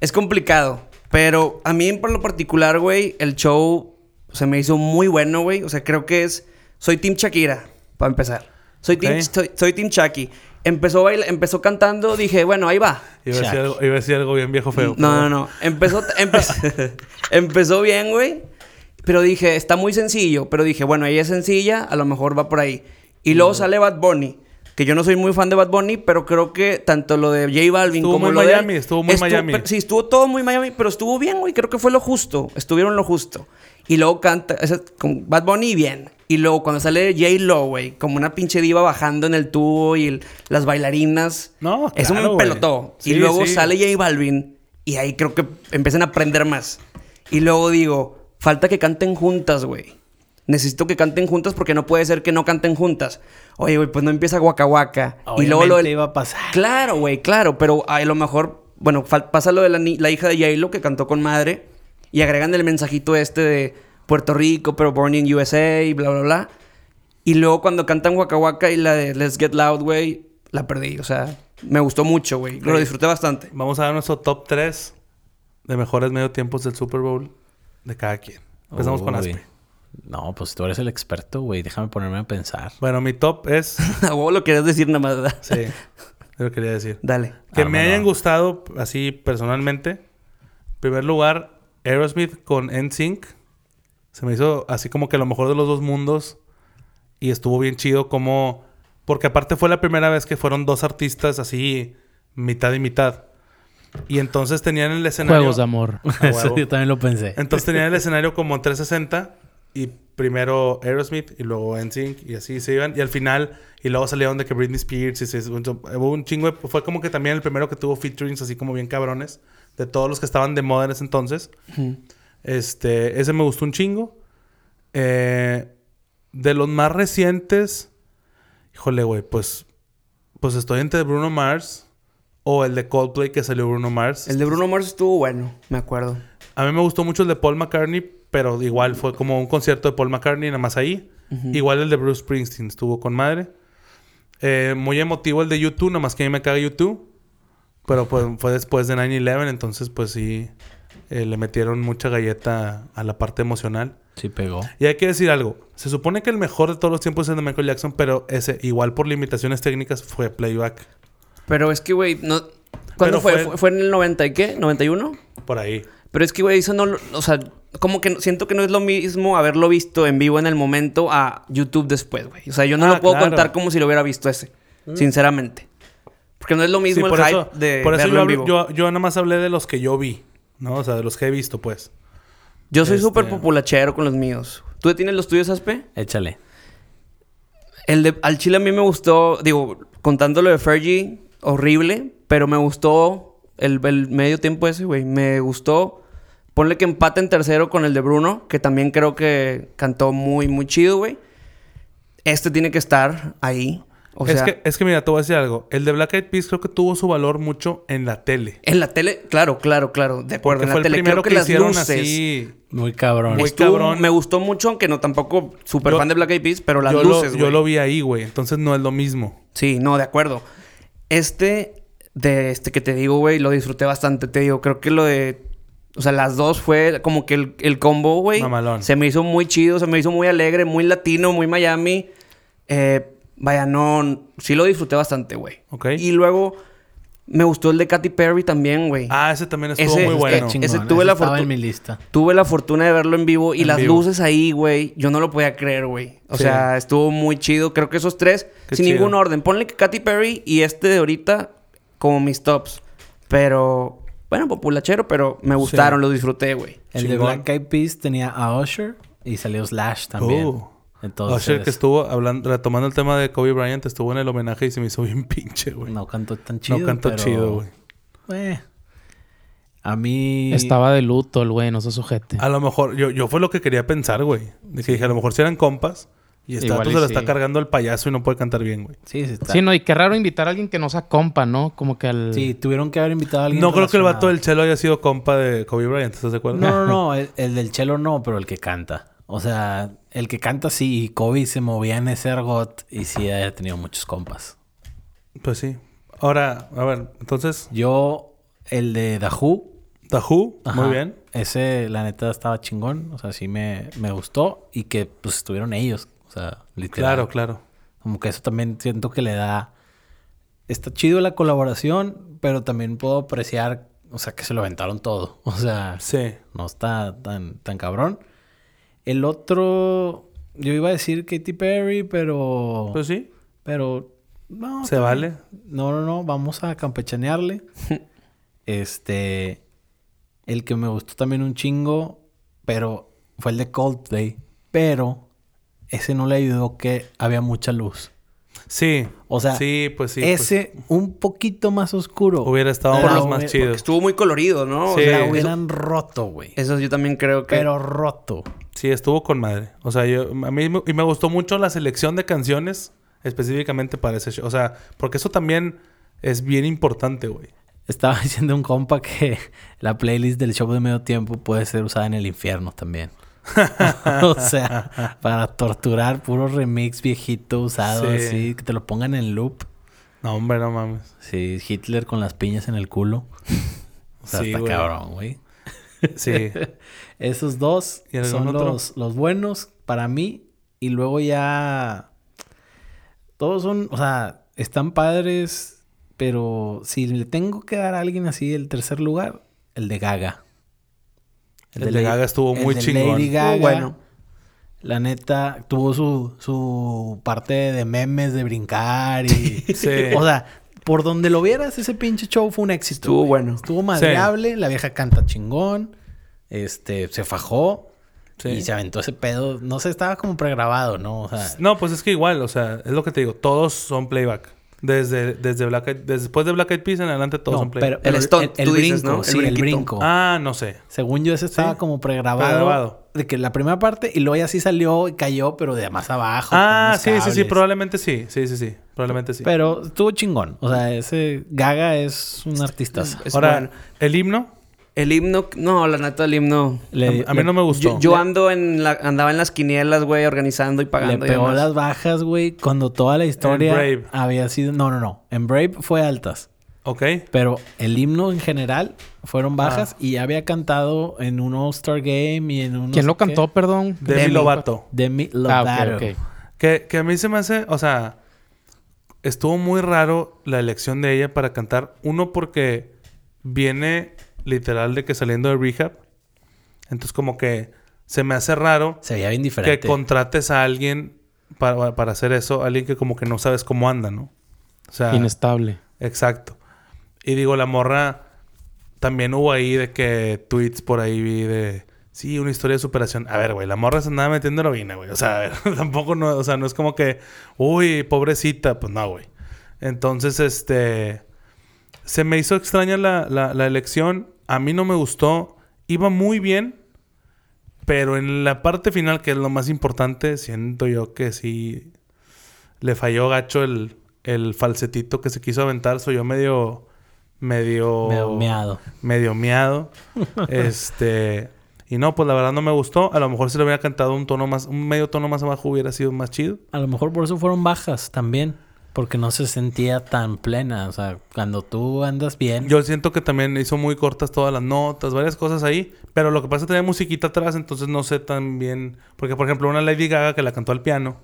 Es complicado. Pero a mí, por lo particular, güey, el show se me hizo muy bueno, güey. O sea, creo que es. Soy Team Shakira, para empezar. Soy, team, Ok. soy, soy Team Chucky. Empezó, baila- empezó cantando, dije, bueno, ahí va. Iba a, decir algo, iba a decir algo bien viejo feo. No, no, pero- no. Empezó, empe- (laughs) empezó bien, güey. Pero dije, está muy sencillo. Pero dije, bueno, ella es sencilla, a lo mejor va por ahí. Y luego sale Bad Bunny. Que yo no soy muy fan de Bad Bunny, pero creo que tanto lo de J Balvin Estuvo como muy lo de Miami, estuvo muy Miami. pero- sí, estuvo todo muy Miami, pero estuvo bien, güey. Creo que fue lo justo. Estuvieron lo justo. Y luego canta, esa- con Bad Bunny bien. Y luego cuando sale J Lo, güey, como una pinche diva bajando en el tubo y el- las bailarinas. No, claro, me güey. pelotó. y Sí, luego sí. sale J Balvin y ahí creo que empiezan a aprender más. Y luego digo, falta que canten juntas, güey. Necesito que canten juntas porque no puede ser que no canten juntas. Oye, güey, pues no empieza Waka Waka. Y luego lo Obviamente del... iba a pasar. Claro, güey, claro. Pero a lo mejor, bueno, pasa lo de la, la hija de J-Lo que cantó con madre. Y agregan el mensajito este de Puerto Rico, pero born in USA y bla, bla, bla. Y luego cuando cantan Waka Waka y la de Let's Get Loud, güey, la perdí. O sea, me gustó mucho, güey. Lo disfruté bastante. Vamos a dar nuestro top 3 de mejores medio tiempos del Super Bowl de cada quien. Empezamos con. Aspe. No, pues tú eres el experto, güey. Déjame ponerme a pensar. Bueno, mi top es... (laughs) A vos lo querías decir nada más, ¿verdad? sí, lo quería decir. Dale. Que me Ármalo. hayan gustado así personalmente. En primer lugar, Aerosmith con NSYNC. Se me hizo así como que lo mejor de los dos mundos. Y estuvo bien chido como... Porque aparte fue la primera vez que fueron dos artistas así mitad y mitad. Y entonces tenían el escenario... Juegos de amor. (laughs) Eso yo también lo pensé. Entonces tenían el escenario como en 360 y primero Aerosmith y luego NSYNC y así se iban y al final y luego salieron de que Britney Spears y se, hubo un chingo de- fue como que también el primero que tuvo featurings así como bien cabrones de todos los que estaban de moda en ese entonces. Este, ese me gustó un chingo. Eh, de los más recientes, híjole, güey, pues pues estoy entre Bruno Mars o el de Coldplay que salió Bruno Mars. El de Bruno Mars estuvo bueno, me acuerdo. A mí me gustó mucho el de Paul McCartney, pero igual fue como un concierto de Paul McCartney, nada más ahí. Igual el de Bruce Springsteen estuvo con madre. Eh, muy emotivo el de YouTube, nada más que a mí me caga YouTube. Pero pues fue después de 9-11, entonces pues sí eh, le metieron mucha galleta a la parte emocional. Sí pegó. Y hay que decir algo. Se supone que el mejor de todos los tiempos es el de Michael Jackson, pero ese, igual por limitaciones técnicas, fue playback. Pero es que, güey, no... ¿Cuándo fue? fue- fue? ¿Fue en el 90 y qué? ¿91? Por ahí. Pero es que, güey, eso no... lo- O sea, como que siento que no es lo mismo haberlo visto en vivo en el momento a YouTube después, güey. O sea, yo no Ah, lo puedo claro. contar como si lo hubiera visto ese. Sinceramente. Porque no es lo Sí, mismo por el eso, hype de por eso verlo yo, en hablo- vivo. yo, yo nada más hablé de los que yo vi, ¿no? O sea, de los que he visto, pues. Yo soy este- súper populachero con los míos. ¿Tú tienes los tuyos, Aspe? Échale. El de al chile a mí me gustó, digo, contándolo de Fergie, horrible, pero me gustó el, el medio tiempo ese, güey. Me gustó. Ponle que empate en tercero con el de Bruno, que también creo que cantó muy, muy chido, güey. Este tiene que estar ahí. O es, sea, que, es que mira, te voy a decir algo. El de Black Eyed Peas creo que tuvo su valor mucho en la tele. en la tele, claro, claro, claro, de acuerdo. Porque en la fue el tele primero creo que, que, las hicieron luces. así. Muy cabrón. Muy estuvo- cabrón. Me gustó mucho, aunque no tampoco súper Yo- fan de Black Eyed Peas, pero las yo, luces, lo, yo lo vi ahí, güey. Entonces no es lo mismo. Sí, no, de acuerdo. Este, de este que te digo, güey, lo disfruté bastante, te digo. Creo que lo de O sea, las dos fue como que el, el combo, güey. Mamalón. Se me hizo muy chido, se me hizo muy alegre, muy latino, muy Miami. Eh, vaya, no. Sí lo disfruté bastante, güey. Ok. Y luego me gustó el de Katy Perry también, güey. Ah, ese también estuvo Ese- muy es bueno. que- Chingón, ese tuve la estaba fortu- en mi lista. Tuve la fortuna de verlo en vivo y En las vivo. luces ahí, güey, yo no lo podía creer, güey. O Sí. sea, estuvo muy chido. Creo que esos tres, Qué sin chido. ningún orden. Ponle que Katy Perry y este de ahorita como mis tops. Pero, bueno, populachero, pero me gustaron, los disfruté, güey. El de. Black Eyed Peas tenía a Usher y salió Slash también. Uh. Entonces, Usher que estuvo hablando, retomando el tema de Kobe Bryant, estuvo en el homenaje y se me hizo bien (laughs) pinche, güey. No, no cantó tan chido. cantó pero- chido, güey. Eh, a mí... Estaba de luto el güey, no se sujete. A lo mejor, yo, yo fue lo que quería pensar, güey. De que dije, a lo mejor si eran compas y este Igual y se lo sí. está cargando el payaso y no puede cantar bien, güey. Sí, sí, está. Sí, no, y qué raro invitar a alguien que no sea compa, ¿no? Como que al... Sí, tuvieron que haber invitado a alguien No creo que el vato del chelo haya sido compa de Kobe Bryant, ¿estás de acuerdo? No, no, (laughs) no. El, el del chelo no, pero el que canta. O sea, el que canta sí. y Kobe se movía en ese argot y sí ha tenido muchos compas. Pues sí. Ahora, a ver, entonces, Yo, el de Who, ajá, muy bien. Ese, la neta, estaba chingón. O sea, sí me, me gustó. Y que, pues, estuvieron ellos. O sea, literal. Claro, claro. Como que eso también siento que le da... Está chido la colaboración, pero también puedo apreciar, o sea, que se lo aventaron todo. (laughs) O sea, Sí. no está tan, tan cabrón. El otro, yo iba a decir Katy Perry, pero... Pues sí, Pero... No, se vale. No, no, no, vamos a campechanearle. (laughs) este... El que me gustó también un chingo, pero fue el de Coldplay. Pero ese no le ayudó que había mucha luz. Sí. O sea, sí, pues sí. pues ese un poquito más oscuro. hubiera estado Por más, más chido. Estuvo muy colorido, ¿no? O Sí. sea, La eso, hubieran roto, güey. eso yo también creo que... Pero roto. Sí, estuvo con madre. O sea, yo, a mí me- y me gustó mucho la selección de canciones específicamente para ese show. O sea, porque eso también es bien importante, güey. Estaba (laughs) diciendo un compa que la playlist del show de medio tiempo puede ser usada en el infierno también. (laughs) o sea, para torturar puro remix viejito usado Sí. así, que te lo pongan en loop. No, hombre, no mames. Sí, Hitler con las piñas en el culo. O sea, Sí, está güey. cabrón, güey. Sí. (laughs) Esos dos ¿Y algún son los, los buenos para mí. Y luego ya. Todos son, o sea, están padres. Pero si le tengo que dar a alguien así el tercer lugar, el de Gaga. El de Lady- Gaga estuvo el muy de chingón. Lady Gaga. Bueno. La neta, tuvo su, su parte de memes de brincar y. (laughs) Sí. O sea, por donde lo vieras, ese pinche show fue un éxito. Estuvo güey. bueno. Estuvo madreable, la vieja canta chingón. Este, se fajó. Sí. Y se aventó ese pedo. No sé, estaba como pregrabado, ¿no? O sea, No, pues es que igual, o sea, es lo que te digo. Todos son playback. Desde, desde Black Eyed- después de Black Eyed Peas en adelante todos no, son pero, pero stunt, el, tú dices, brinco, ¿no? El sí, el brinquito. brinco. Ah, no sé. Según yo, ese estaba Sí. como pregrabado, Pregrabado. De que la primera parte y luego ya sí salió y cayó, pero de más abajo. Ah, sí, sí, sí, probablemente sí. Sí, sí, sí. Probablemente sí. Pero estuvo chingón. O sea, ese Gaga es un artista. Es Ahora, bueno. el himno, El himno... No, la neta, el himno... Le- a, a mí le- no me gustó. Yo, yo ando en la... Andaba en las quinielas, güey, organizando y Le pagando y pegó las bajas, güey, cuando toda la historia Brave. había sido... No, no, no. En Brave fue altas. ¿Ok? Pero el himno en general fueron Ah. bajas y ya había cantado en un All-Star Game y en un... ¿Quién lo cantó, perdón? Demi Demi. Lovato. Demi Ah, Lovato. ok. Que, que a mí se me hace, o sea, estuvo muy raro la elección de ella para cantar. Uno porque viene literal de que saliendo de rehab. Entonces como que se me hace raro Se veía bien que contrates a alguien para, para hacer eso. Alguien que como que no sabes cómo anda, ¿no? O sea, Inestable. exacto. Y digo, la morra... También hubo ahí de que tweets por ahí vi de... Sí, una historia de superación. A ver, güey, la morra se andaba metiendo heroína, güey. O sea, a ver, (laughs) tampoco no... O sea, no es como que... Uy, pobrecita. Pues no, güey. Entonces, este... Se me hizo extraña la, la, la elección. A mí no me gustó. Iba muy bien. Pero en la parte final, que es lo más importante, siento yo que sí... Le falló gacho el, el falsetito que se quiso aventar. Soy yo medio... Medio... Medio meado. medio miado. (laughs) este. Y no, pues la verdad no me gustó. A lo mejor si le hubiera cantado un tono más, un medio tono más abajo hubiera sido más chido. A lo mejor por eso fueron bajas también. Porque no se sentía tan plena. O sea, cuando tú andas bien. Yo siento que también hizo muy cortas todas las notas, varias cosas ahí. Pero lo que pasa es que tenía musiquita atrás, entonces no sé tan bien. Porque, por ejemplo, una Lady Gaga que la cantó al piano.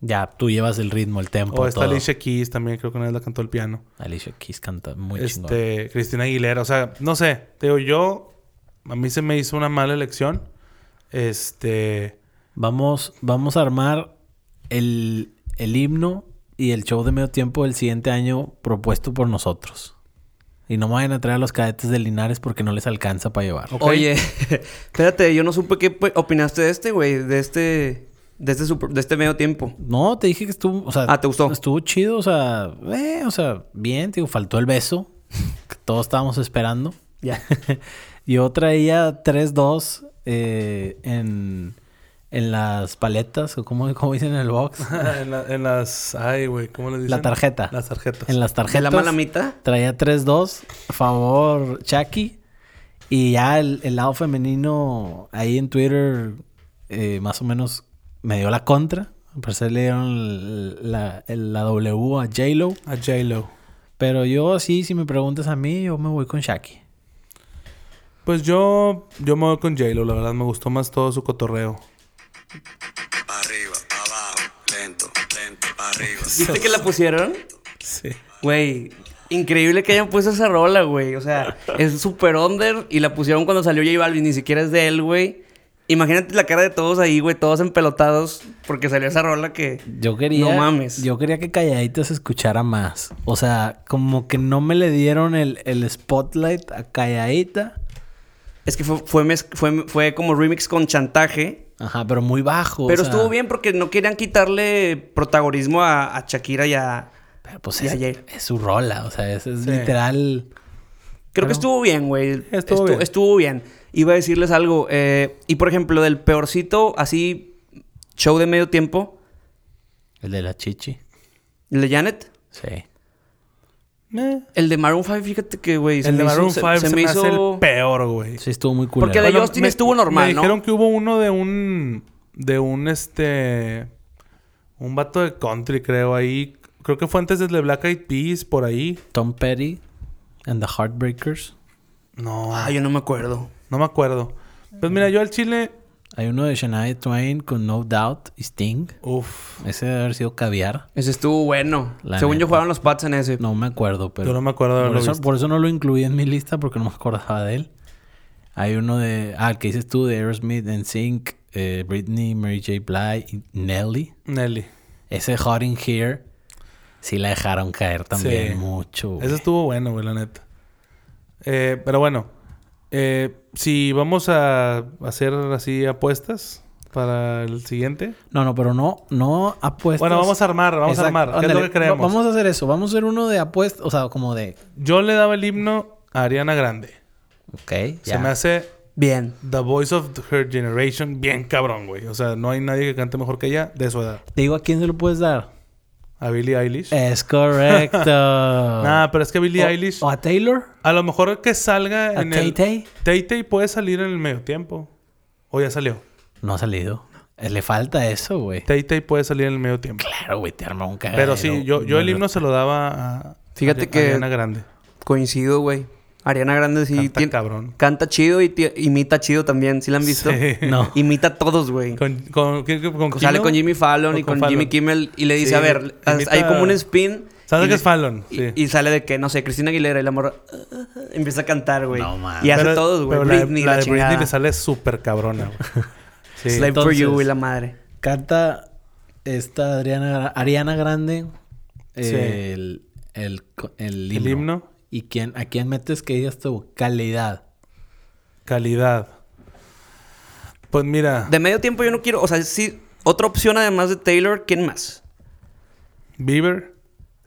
Ya, tú llevas el ritmo, el tempo. O esta todo. Alicia Keys también, creo que una vez la cantó al piano. Alicia Keys canta muy chingón. Este, Cristina Aguilera. O sea, no sé. Te digo, yo. A mí se me hizo una mala elección. Este. Vamos, vamos a armar el, el himno y el show de medio tiempo del siguiente año propuesto por nosotros. Y no me vayan a traer a los cadetes de Linares porque no les alcanza para llevar. Oye, (laughs) espérate, yo no supe qué pues, opinaste de este, güey. De este... De este, super- de este medio tiempo. No, te dije que estuvo, o sea, Ah, ¿te gustó? Estuvo chido, o sea, eh, o sea, bien, digo, faltó el beso que todos estábamos esperando. Ya. (laughs) Yo traía 3-2 eh, en, en las paletas, o como, como dicen en el box. (laughs) en, la- en las. Ay, güey, ¿cómo le dicen? La tarjeta. Las tarjetas. En las ¿De tarjetas. la malamita? Traía 3-2, favor Chucky. Y ya el, el lado femenino ahí en Twitter, eh, más o menos me dio la contra. Al parecer le dieron la, la W a J-Lo. A J-Lo. Pero yo sí, si me preguntas a mí, yo me voy con Shaki. Pues yo. Yo me voy con J-Lo, la verdad. Me gustó más todo su cotorreo. Pa' arriba, pa' abajo, lento, lento, pa' arriba. ¿Viste que la pusieron? Sí. Güey, increíble que hayan puesto esa rola, güey. O sea, es super under y la pusieron cuando salió J Balvin, ni siquiera es de él, güey. Imagínate la cara de todos ahí, güey, todos empelotados porque salió esa rola que... Yo quería. No mames. Yo quería que Calladita se escuchara más. O sea, como que no me le dieron el, el spotlight a Calladita. Es que fue, fue, mez- fue, fue como remix con chantaje. Ajá, pero muy bajo. o Pero sea, estuvo bien porque no querían quitarle protagonismo a, a Shakira y a... Pero pues Ya, es, ya. es su rola. O sea, es, es Sí. literal. Creo que estuvo bien, güey. Estuvo Estu- bien. Estuvo bien. Iba a decirles algo. eh, y por ejemplo, del peorcito, así, show de medio tiempo, El de la chichi. el de Janet. Sí. Eh. El de Maroon 5, fíjate que, güey, se El de me hizo- Maroon se- 5 se, se me hace hizo- el peor, güey. Sí, estuvo muy cool. Porque de Justin estuvo normal, me ¿no? dijeron que hubo uno de un... De un, este... Un vato de country, creo, ahí. Creo que fue antes del de Black Eyed Peas, por ahí. Tom Petty and the Heartbreakers. No, Ah, yo no me acuerdo. no me acuerdo. Pues mira, yo al chile... Hay uno de Shania Twain con No Doubt y Sting. Uf, Ese debe haber sido caviar. Ese estuvo bueno. La Según yo jugaban los Pats en ese. No me acuerdo, pero... yo no me acuerdo de por, eso, visto. por eso no lo incluí en mi lista porque no me acordaba de él. Hay uno de... Ah, el que dices tú de Aerosmith, NSYNC, eh, Britney, Mary J. Blige y Nelly. Nelly. Ese Hot in Here sí la dejaron caer también Sí. mucho. güey. Ese estuvo bueno, güey, la neta. Eh, pero bueno, eh, si vamos a hacer así apuestas para el siguiente. No, no, pero no, no apuestas. Bueno, vamos a armar, vamos a armar. ¿Qué es lo que creemos? Va- Vamos a hacer eso. Vamos a hacer uno de apuestas, o sea, como de... Yo le daba el himno a Ariana Grande. Ok, Se me hace Bien. The Voice of her Generation bien cabrón, güey. O sea, no hay nadie que cante mejor que ella de su edad. Te digo, ¿a quién se lo puedes dar? A Billie Eilish. Es correcto. (laughs) Nah, pero es que Billie o, Eilish... o a Taylor. A lo mejor que salga A en Tay el... Tay. Tay Tay puede salir en el medio tiempo. O ya salió. No ha salido. Eh, Le falta eso, güey. Tay Tay puede salir en el medio tiempo. Claro, güey, te arma un cagadero. Pero sí, yo, yo el himno se lo daba a... Fíjate a- que- Ariana Grande. Coincido, güey. Ariana Grande sí Canta tiene- cabrón. Canta chido y imita chido también. ¿Sí la han visto? Sí. (laughs) No. Imita a todos, güey. Con, con, ¿qué- qué- con Sale con Jimmy Fallon ¿O y con, Fallon? Jimmy Kimmel y le dice, Sí, a ver, imita- hay como un spin. ¿Sabes y que es Fallon? Y, Sí. y sale de que, no sé, Cristina Aguilera y la morra (laughs) empieza a cantar, güey. No, man. y hace Pero- todos, güey. pero la de- Britney, la, la, de chingada. Britney le sale súper cabrona, güey. (laughs) Sí. Slave for you, güey, la madre. Canta esta Adriana, Ariana Grande Sí. el, el, co- el himno. El himno. ¿Y quién, a quién metes que digas tú? Calidad. Calidad. Pues mira, De medio tiempo yo no quiero, o sea, sí, otra opción además de Taylor, ¿quién más? Bieber,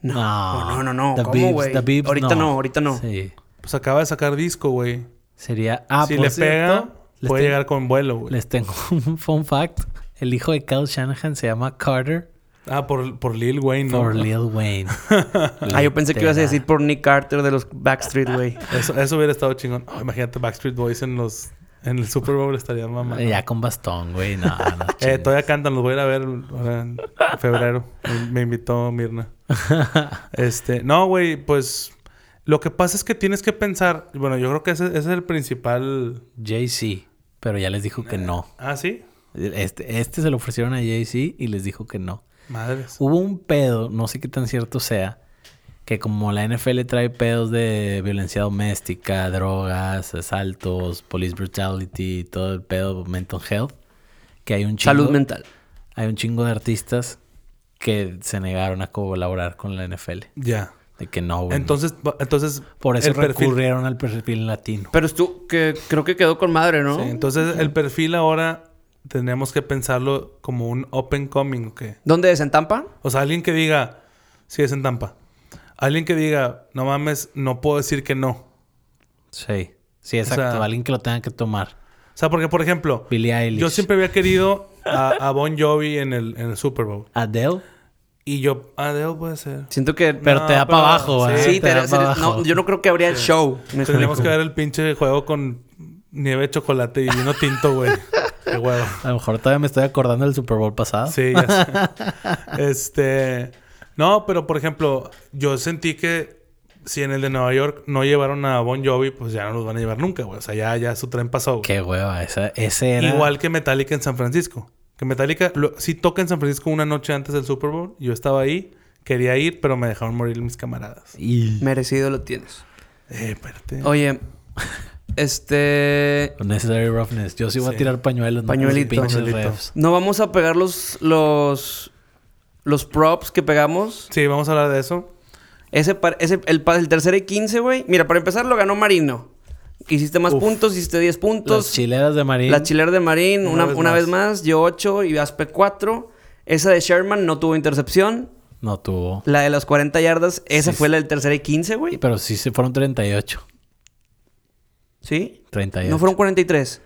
No, No. no, no, no. The ¿Cómo, güey? Ahorita no, ahorita no. Sí. pues acaba de sacar disco, güey. Sería... Ah, si por le cierto, pega, puede llegar con vuelo, güey. Les tengo (laughs) un fun fact. El hijo de Kyle Shanahan se llama Carter Ah, por, por Lil Wayne, ¿no? por Lil Wayne. (laughs) Ah, yo pensé que ibas a decir por Nick Carter de los Backstreet, güey. (laughs) Eso, eso hubiera estado chingón. Oh, imagínate Backstreet Boys en los En el Super Bowl estaría mamá. Ya con bastón, güey. No, no. (laughs) Eh, todavía cantan, los voy a ir a ver ahora en febrero. Me, me invitó Mirna. Este, no, güey, pues lo que pasa es que tienes que pensar, bueno, yo creo que ese, ese es el principal. Jay-Z. Pero ya les dijo que no. Ah, sí, Este, este se lo ofrecieron a Jay-Z y les dijo que no. Madres. Hubo un pedo, no sé qué tan cierto sea, que como la NFL trae pedos de violencia doméstica, drogas, asaltos, police brutality, todo el pedo mental health, que hay un chingo, Salud mental. hay un chingo de artistas que se negaron a colaborar con la NFL. Ya. De que no, güey. Entonces, entonces por eso perfil- recurrieron al perfil latino. Pero tú, que creo que quedó con madre, ¿no? Sí, entonces el perfil ahora tenemos que pensarlo como un open coming, ¿o qué? ¿Dónde es? ¿En Tampa? O sea, alguien que diga, sí es en Tampa. Alguien que diga, no mames, no puedo decir que no. Sí. Sí, exacto. sea- Alguien que lo tenga que tomar. O sea, porque por ejemplo, Billie Eilish. yo siempre había querido a, a Bon Jovi en el, en el Super Bowl. Adele. Y yo, Adele puede ser. Siento que... Pero No, te da para abajo, sí, güey. sí, te te- da abajo. no, yo no creo que habría el show. ¿me Tendríamos que ver el pinche juego con nieve de chocolate y vino tinto, güey. (laughs) Qué huevo. A lo mejor todavía me estoy acordando del Super Bowl pasado. Sí, ya sé. Este. No, pero por ejemplo, yo sentí que si en el de Nueva York no llevaron a Bon Jovi, pues ya no los van a llevar nunca, güey. O sea, ya, ya su tren pasó, güey. Qué hueva. Esa, ese era... Igual que Metallica en San Francisco. Que Metallica lo- sí toca en San Francisco una noche antes del Super Bowl. Yo estaba ahí, quería ir, pero me dejaron morir mis camaradas. Y... Merecido lo tienes. Eh, espérate. Oye, este... Necessary roughness. Yo sí voy Sí. a tirar pañuelos. no Pañuelito. pinches Pañuelito. No vamos a pegar los... Los... Los props que pegamos. Sí, vamos a hablar de eso. Ese, par- ese el, el tercero y 15, güey. Mira, para empezar lo ganó Marino. Hiciste más Uf. puntos, hiciste 10 puntos. Las chileras de Marín. La chilera de Marín, Una una, vez una más. vez más. Yo 8 y Aspe 4. Esa de Sherman no tuvo intercepción. No tuvo. La de las 40 yardas, esa Sí, fue la del tercero y 15, güey. Pero sí se fueron 38. ¿Sí? 38. No fueron 43.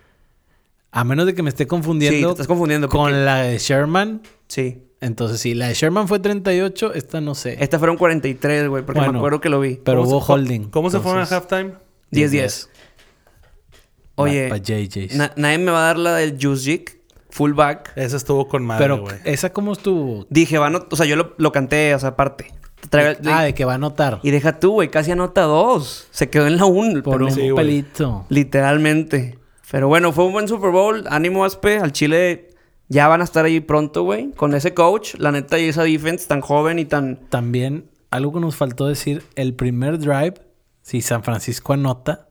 A menos de que me esté Sí, te confundiendo estás confundiendo. porque- con la de Sherman. Sí. Entonces, sí, la de Sherman fue 38. Esta no sé. Estas fueron 43, güey, porque me Bueno, acuerdo que lo vi. Pero ¿Cómo hubo se- holding. ¿Cómo se fueron a Entonces, halftime? 10-10. Oye, Pa JJs. na- nadie me va a dar la del Juice Jig, fullback. Esa estuvo con madre, Pero, güey. ¿esa cómo estuvo? Dije, va a not- o sea, yo lo, lo canté, o sea, aparte. Ah, de que va a anotar. Y deja tú, güey, casi anota dos. Se quedó en la 1. Por un Sí, pelito. Literalmente. Pero bueno, fue un buen Super Bowl. Ánimo, Aspe. Al Chile ya van a estar ahí pronto, güey. Con ese coach, la neta, y esa defense tan joven y tan... También, algo que nos faltó decir, el primer drive, si San Francisco anota,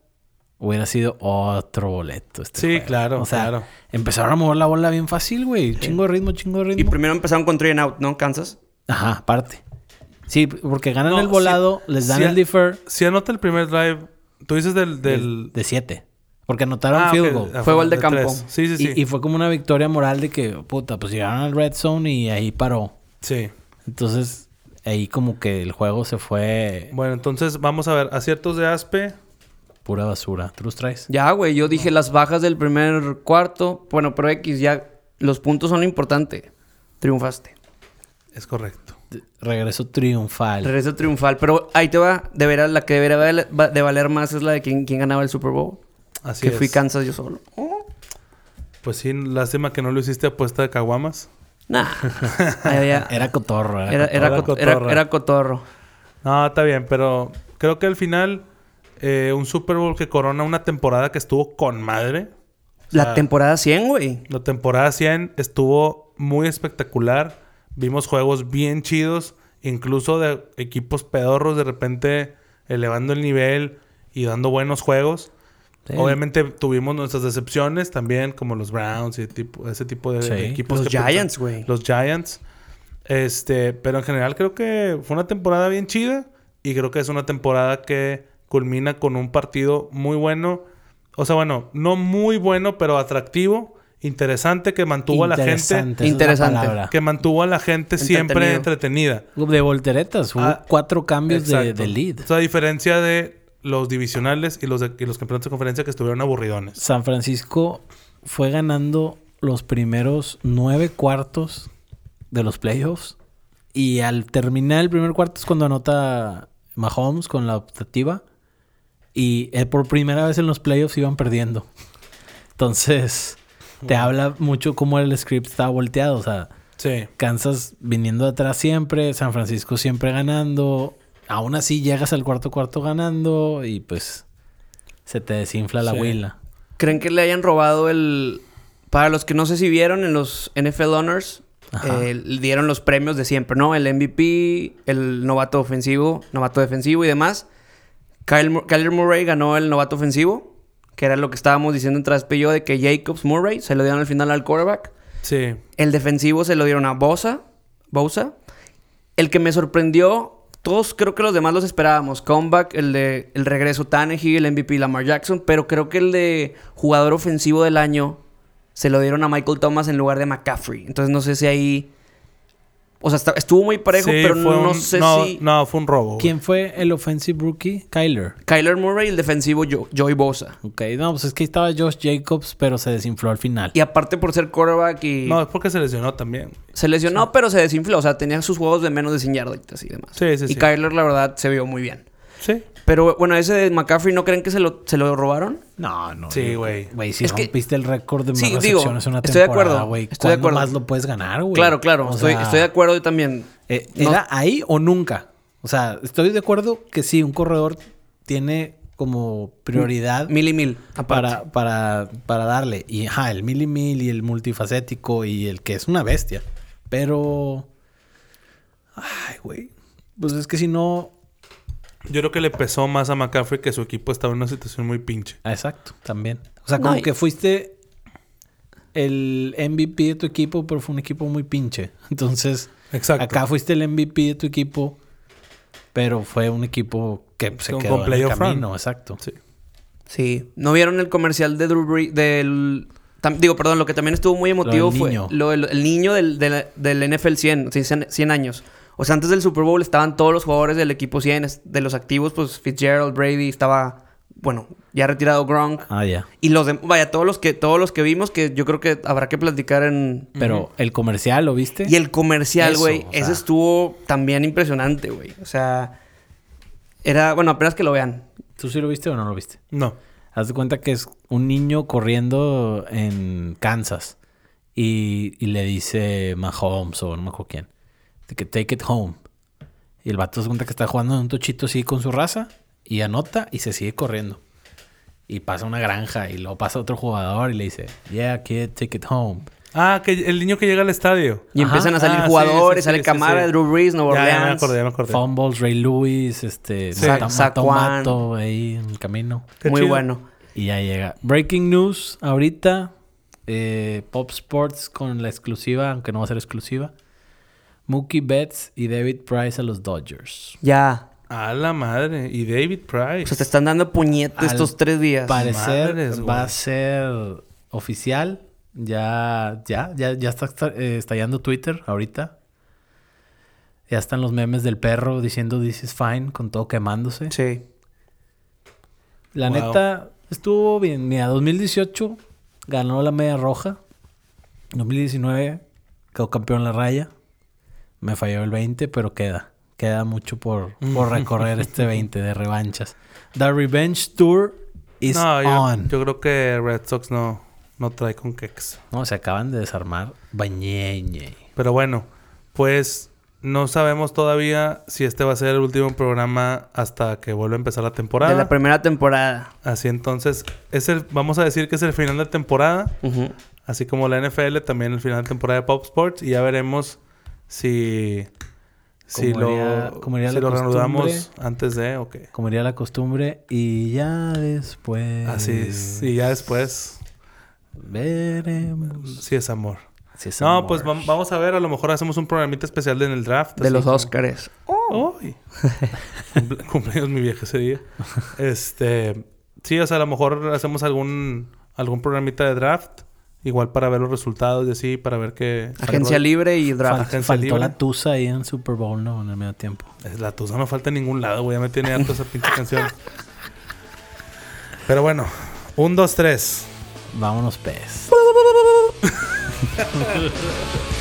hubiera sido otro boleto. este Sí, juego. claro, O sea, claro. empezaron a mover la bola bien fácil, güey. Chingo de ritmo, chingo de ritmo. Y primero empezaron con three and out, ¿no? Kansas. Ajá, aparte. Sí, porque ganan No, el volado, les dan el defer Si anota el primer drive, tú dices del... del... de 7. Porque anotaron Ah, field goal. Fue gol de campo. tres. Sí, sí, sí. Y, y fue como una victoria moral de que, puta, pues llegaron al red zone y ahí paró. Sí. Entonces, ahí como que el juego se fue Bueno, entonces vamos a ver. Aciertos de Aspe. pura basura. ¿Tú los traes? Ya, güey. Yo dije las bajas del primer cuarto. Bueno, pero X, ya... Los puntos son lo importante. Triunfaste. Es correcto. Regreso triunfal. Regreso triunfal. Pero ahí te va. De veras, la que debería de valer más es la de quién, quién ganaba el Super Bowl. Así que es. fui Kansas yo solo. Pues sí, lástima que no lo hiciste apuesta de caguamas. Nah. (laughs) Era cotorro, era, Era, era, Era co- era- cotorro. No, está bien, pero creo que al final eh, un Super Bowl que corona una temporada que estuvo con madre. O La temporada 100, güey. La temporada 100 estuvo muy espectacular. Vimos juegos bien chidos, incluso de equipos pedorros de repente elevando el nivel y dando buenos juegos. Sí. Obviamente tuvimos nuestras decepciones también, como los Browns y tipo, ese tipo de, Sí. de equipos. Los que Giants, güey. Los Giants. Este, pero en general creo que fue una temporada bien chida y creo que es una temporada que culmina con un partido muy bueno. O sea, bueno, no muy bueno, pero atractivo, interesante, que mantuvo a la gente, Interesante, que mantuvo a la gente siempre entretenida. De volteretas. Hubo Ah, cuatro cambios de, lead. O sea, a diferencia de los divisionales y los, de- y los campeonatos de conferencia que estuvieron aburridones. San Francisco fue ganando los primeros nueve cuartos de los playoffs. Y al terminar el primer cuarto es cuando anota Mahomes con la optativa. Y eh, por primera vez en los playoffs iban perdiendo. Entonces, te habla mucho cómo el script está volteado. O sea, Sí. Kansas viniendo de atrás siempre, San Francisco siempre ganando. Aún así llegas al cuarto cuarto ganando y pues se te desinfla la Sí. huila. ¿Creen que le hayan robado el... Para los que no sé si vieron en los NFL Honors, eh, dieron los premios de siempre, ¿no? El MVP, el novato ofensivo, novato defensivo y demás. Kyle Mur- Kyler Murray ganó el novato ofensivo, que era lo que estábamos diciendo en yo, de que Jacobs Murray se lo dieron al final al quarterback. Sí. El defensivo se lo dieron a Bosa. Bosa. El que me sorprendió, todos creo que los demás los esperábamos. Comeback, el de el regreso Tannehill, el MVP Lamar Jackson. Pero creo que el de jugador ofensivo del año se lo dieron a Michael Thomas en lugar de McCaffrey. Entonces no sé si ahí. O sea, está- estuvo muy parejo, Sí, pero no un- sé no, si. No, fue un robo. ¿Quién fue el offensive rookie? Kyler. Kyler Murray y el defensivo Jo- Joey Bosa. Ok, no, pues es que ahí estaba Josh Jacobs, pero se desinfló al final. Y aparte por ser quarterback y. No, es porque se lesionó también. Se lesionó, pero se desinfló. O sea, tenía sus juegos de menos de 100 yarditas y demás. Sí, sí, y sí. Kyler, la verdad, se vio muy bien. Sí. Pero bueno, ese de McCaffrey, ¿no creen que se lo, se lo robaron? No, no. Sí, güey. Güey, si Es que- rompiste el récord de más Sí, digo, una estoy de temporada, acuerdo, güey. estoy de ¿cuándo acuerdo. más lo puedes ganar, güey? Claro, claro. Estoy, sea, estoy de acuerdo también. eh, No- ¿Era ahí o nunca? O sea, estoy de acuerdo que sí, un corredor tiene como prioridad Mil y mil. para, para, para darle. Y ajá, el mil y mil y el multifacético y el que es una bestia. Pero. Ay, güey. Pues es que si no. Yo creo que le pesó más a McCaffrey que su equipo estaba en una situación muy pinche. Ah, Exacto, también. O sea, No, como que fuiste el MVP de tu equipo, pero fue un equipo muy pinche. (laughs) Entonces, Exacto. acá fuiste el MVP de tu equipo, pero fue un equipo que se Con- quedó con en el camino. run. Exacto. Sí. Sí. ¿No vieron el comercial de Drew Brees? Del... tam- digo, perdón, lo que también estuvo muy emotivo del fue niño. lo el niño del, del, del NFL 100, sí, 100, 100 años. O sea, antes del Super Bowl estaban todos los jugadores del equipo 100, es- de los activos, pues Fitzgerald, Brady, estaba, bueno, ya retirado Gronk. Ah, ya. Y los de, vaya, todos los que todos los que vimos que yo creo que habrá que platicar en Pero el comercial, ¿lo viste? Y el comercial, güey, o ese sea. estuvo también impresionante, güey. O sea, era, bueno, apenas que lo vean. ¿Tú sí lo viste o no lo viste? No. Haz de cuenta que es un niño corriendo en Kansas y, y le dice Mahomes o no me acuerdo quién, de que take it home. Y el vato se cuenta que está jugando en un tochito así con su raza y anota y se sigue corriendo. Y pasa una granja y luego pasa otro jugador y le dice, yeah, kid, take it home. Ah, que el niño que llega al estadio. Y Ajá. empiezan a salir Ah, jugadores, sí, sale sí, Camara, sí. Drew Brees, Nueva Ya, ya me Orleans. acordé, ya me acordé. Fumbles, Ray Lewis, este. Mato ahí en el camino. Qué Muy chido. bueno. Y ya llega. Breaking news ahorita. eh, Pop Sports con la exclusiva, aunque no va a ser exclusiva. Mookie Betts y David Price a los Dodgers. Ya. A la madre. Y David Price. O sea, te están dando puñetes estos tres días. Parecer Madres, va a ser oficial. Ya, ya, ya, ya está eh, estallando Twitter ahorita. Ya están los memes del perro diciendo this is fine con todo quemándose. Sí. La Wow. neta, estuvo bien. Mira, 2018 ganó la media roja. 2019 quedó campeón en la raya. Me falló el 20, pero queda. Queda mucho por, por recorrer este (laughs) 20 de revanchas. The Revenge Tour is no, yo, on. yo creo que Red Sox no, no trae con Kex. No, se acaban de desarmar. Bañeñe. Pero bueno, pues no sabemos todavía si este va a ser el último programa hasta que vuelva a empezar la temporada. De la primera temporada. Así entonces, es el, vamos a decir que es el final de temporada. Así como la NFL, también el final de temporada de Pop Sports. Y ya veremos si, si lo, como si lo reanudamos antes de o qué. Como diría la costumbre. Y ya después. Así es. Y ya después, Veremos. sí es amor. si es No, amor. pues vam- vamos a ver. A lo mejor hacemos un programita especial en el draft. De los Óscares. (laughs) Cumple- Cumpleaños mi vieja ese día. (laughs) Este... Sí, o sea, a lo mejor hacemos algún... Algún programita de draft. Igual para ver los resultados y así. Para ver qué... Agencia libre y Fal- draft. agencia faltó libre. la tusa ahí en Super Bowl, ¿no? En el medio tiempo. La tusa no falta en ningún lado, güey. Ya me tiene harto esa pinche canción. Pero bueno. Un, dos, tres. Vámonos, pez. (laughs)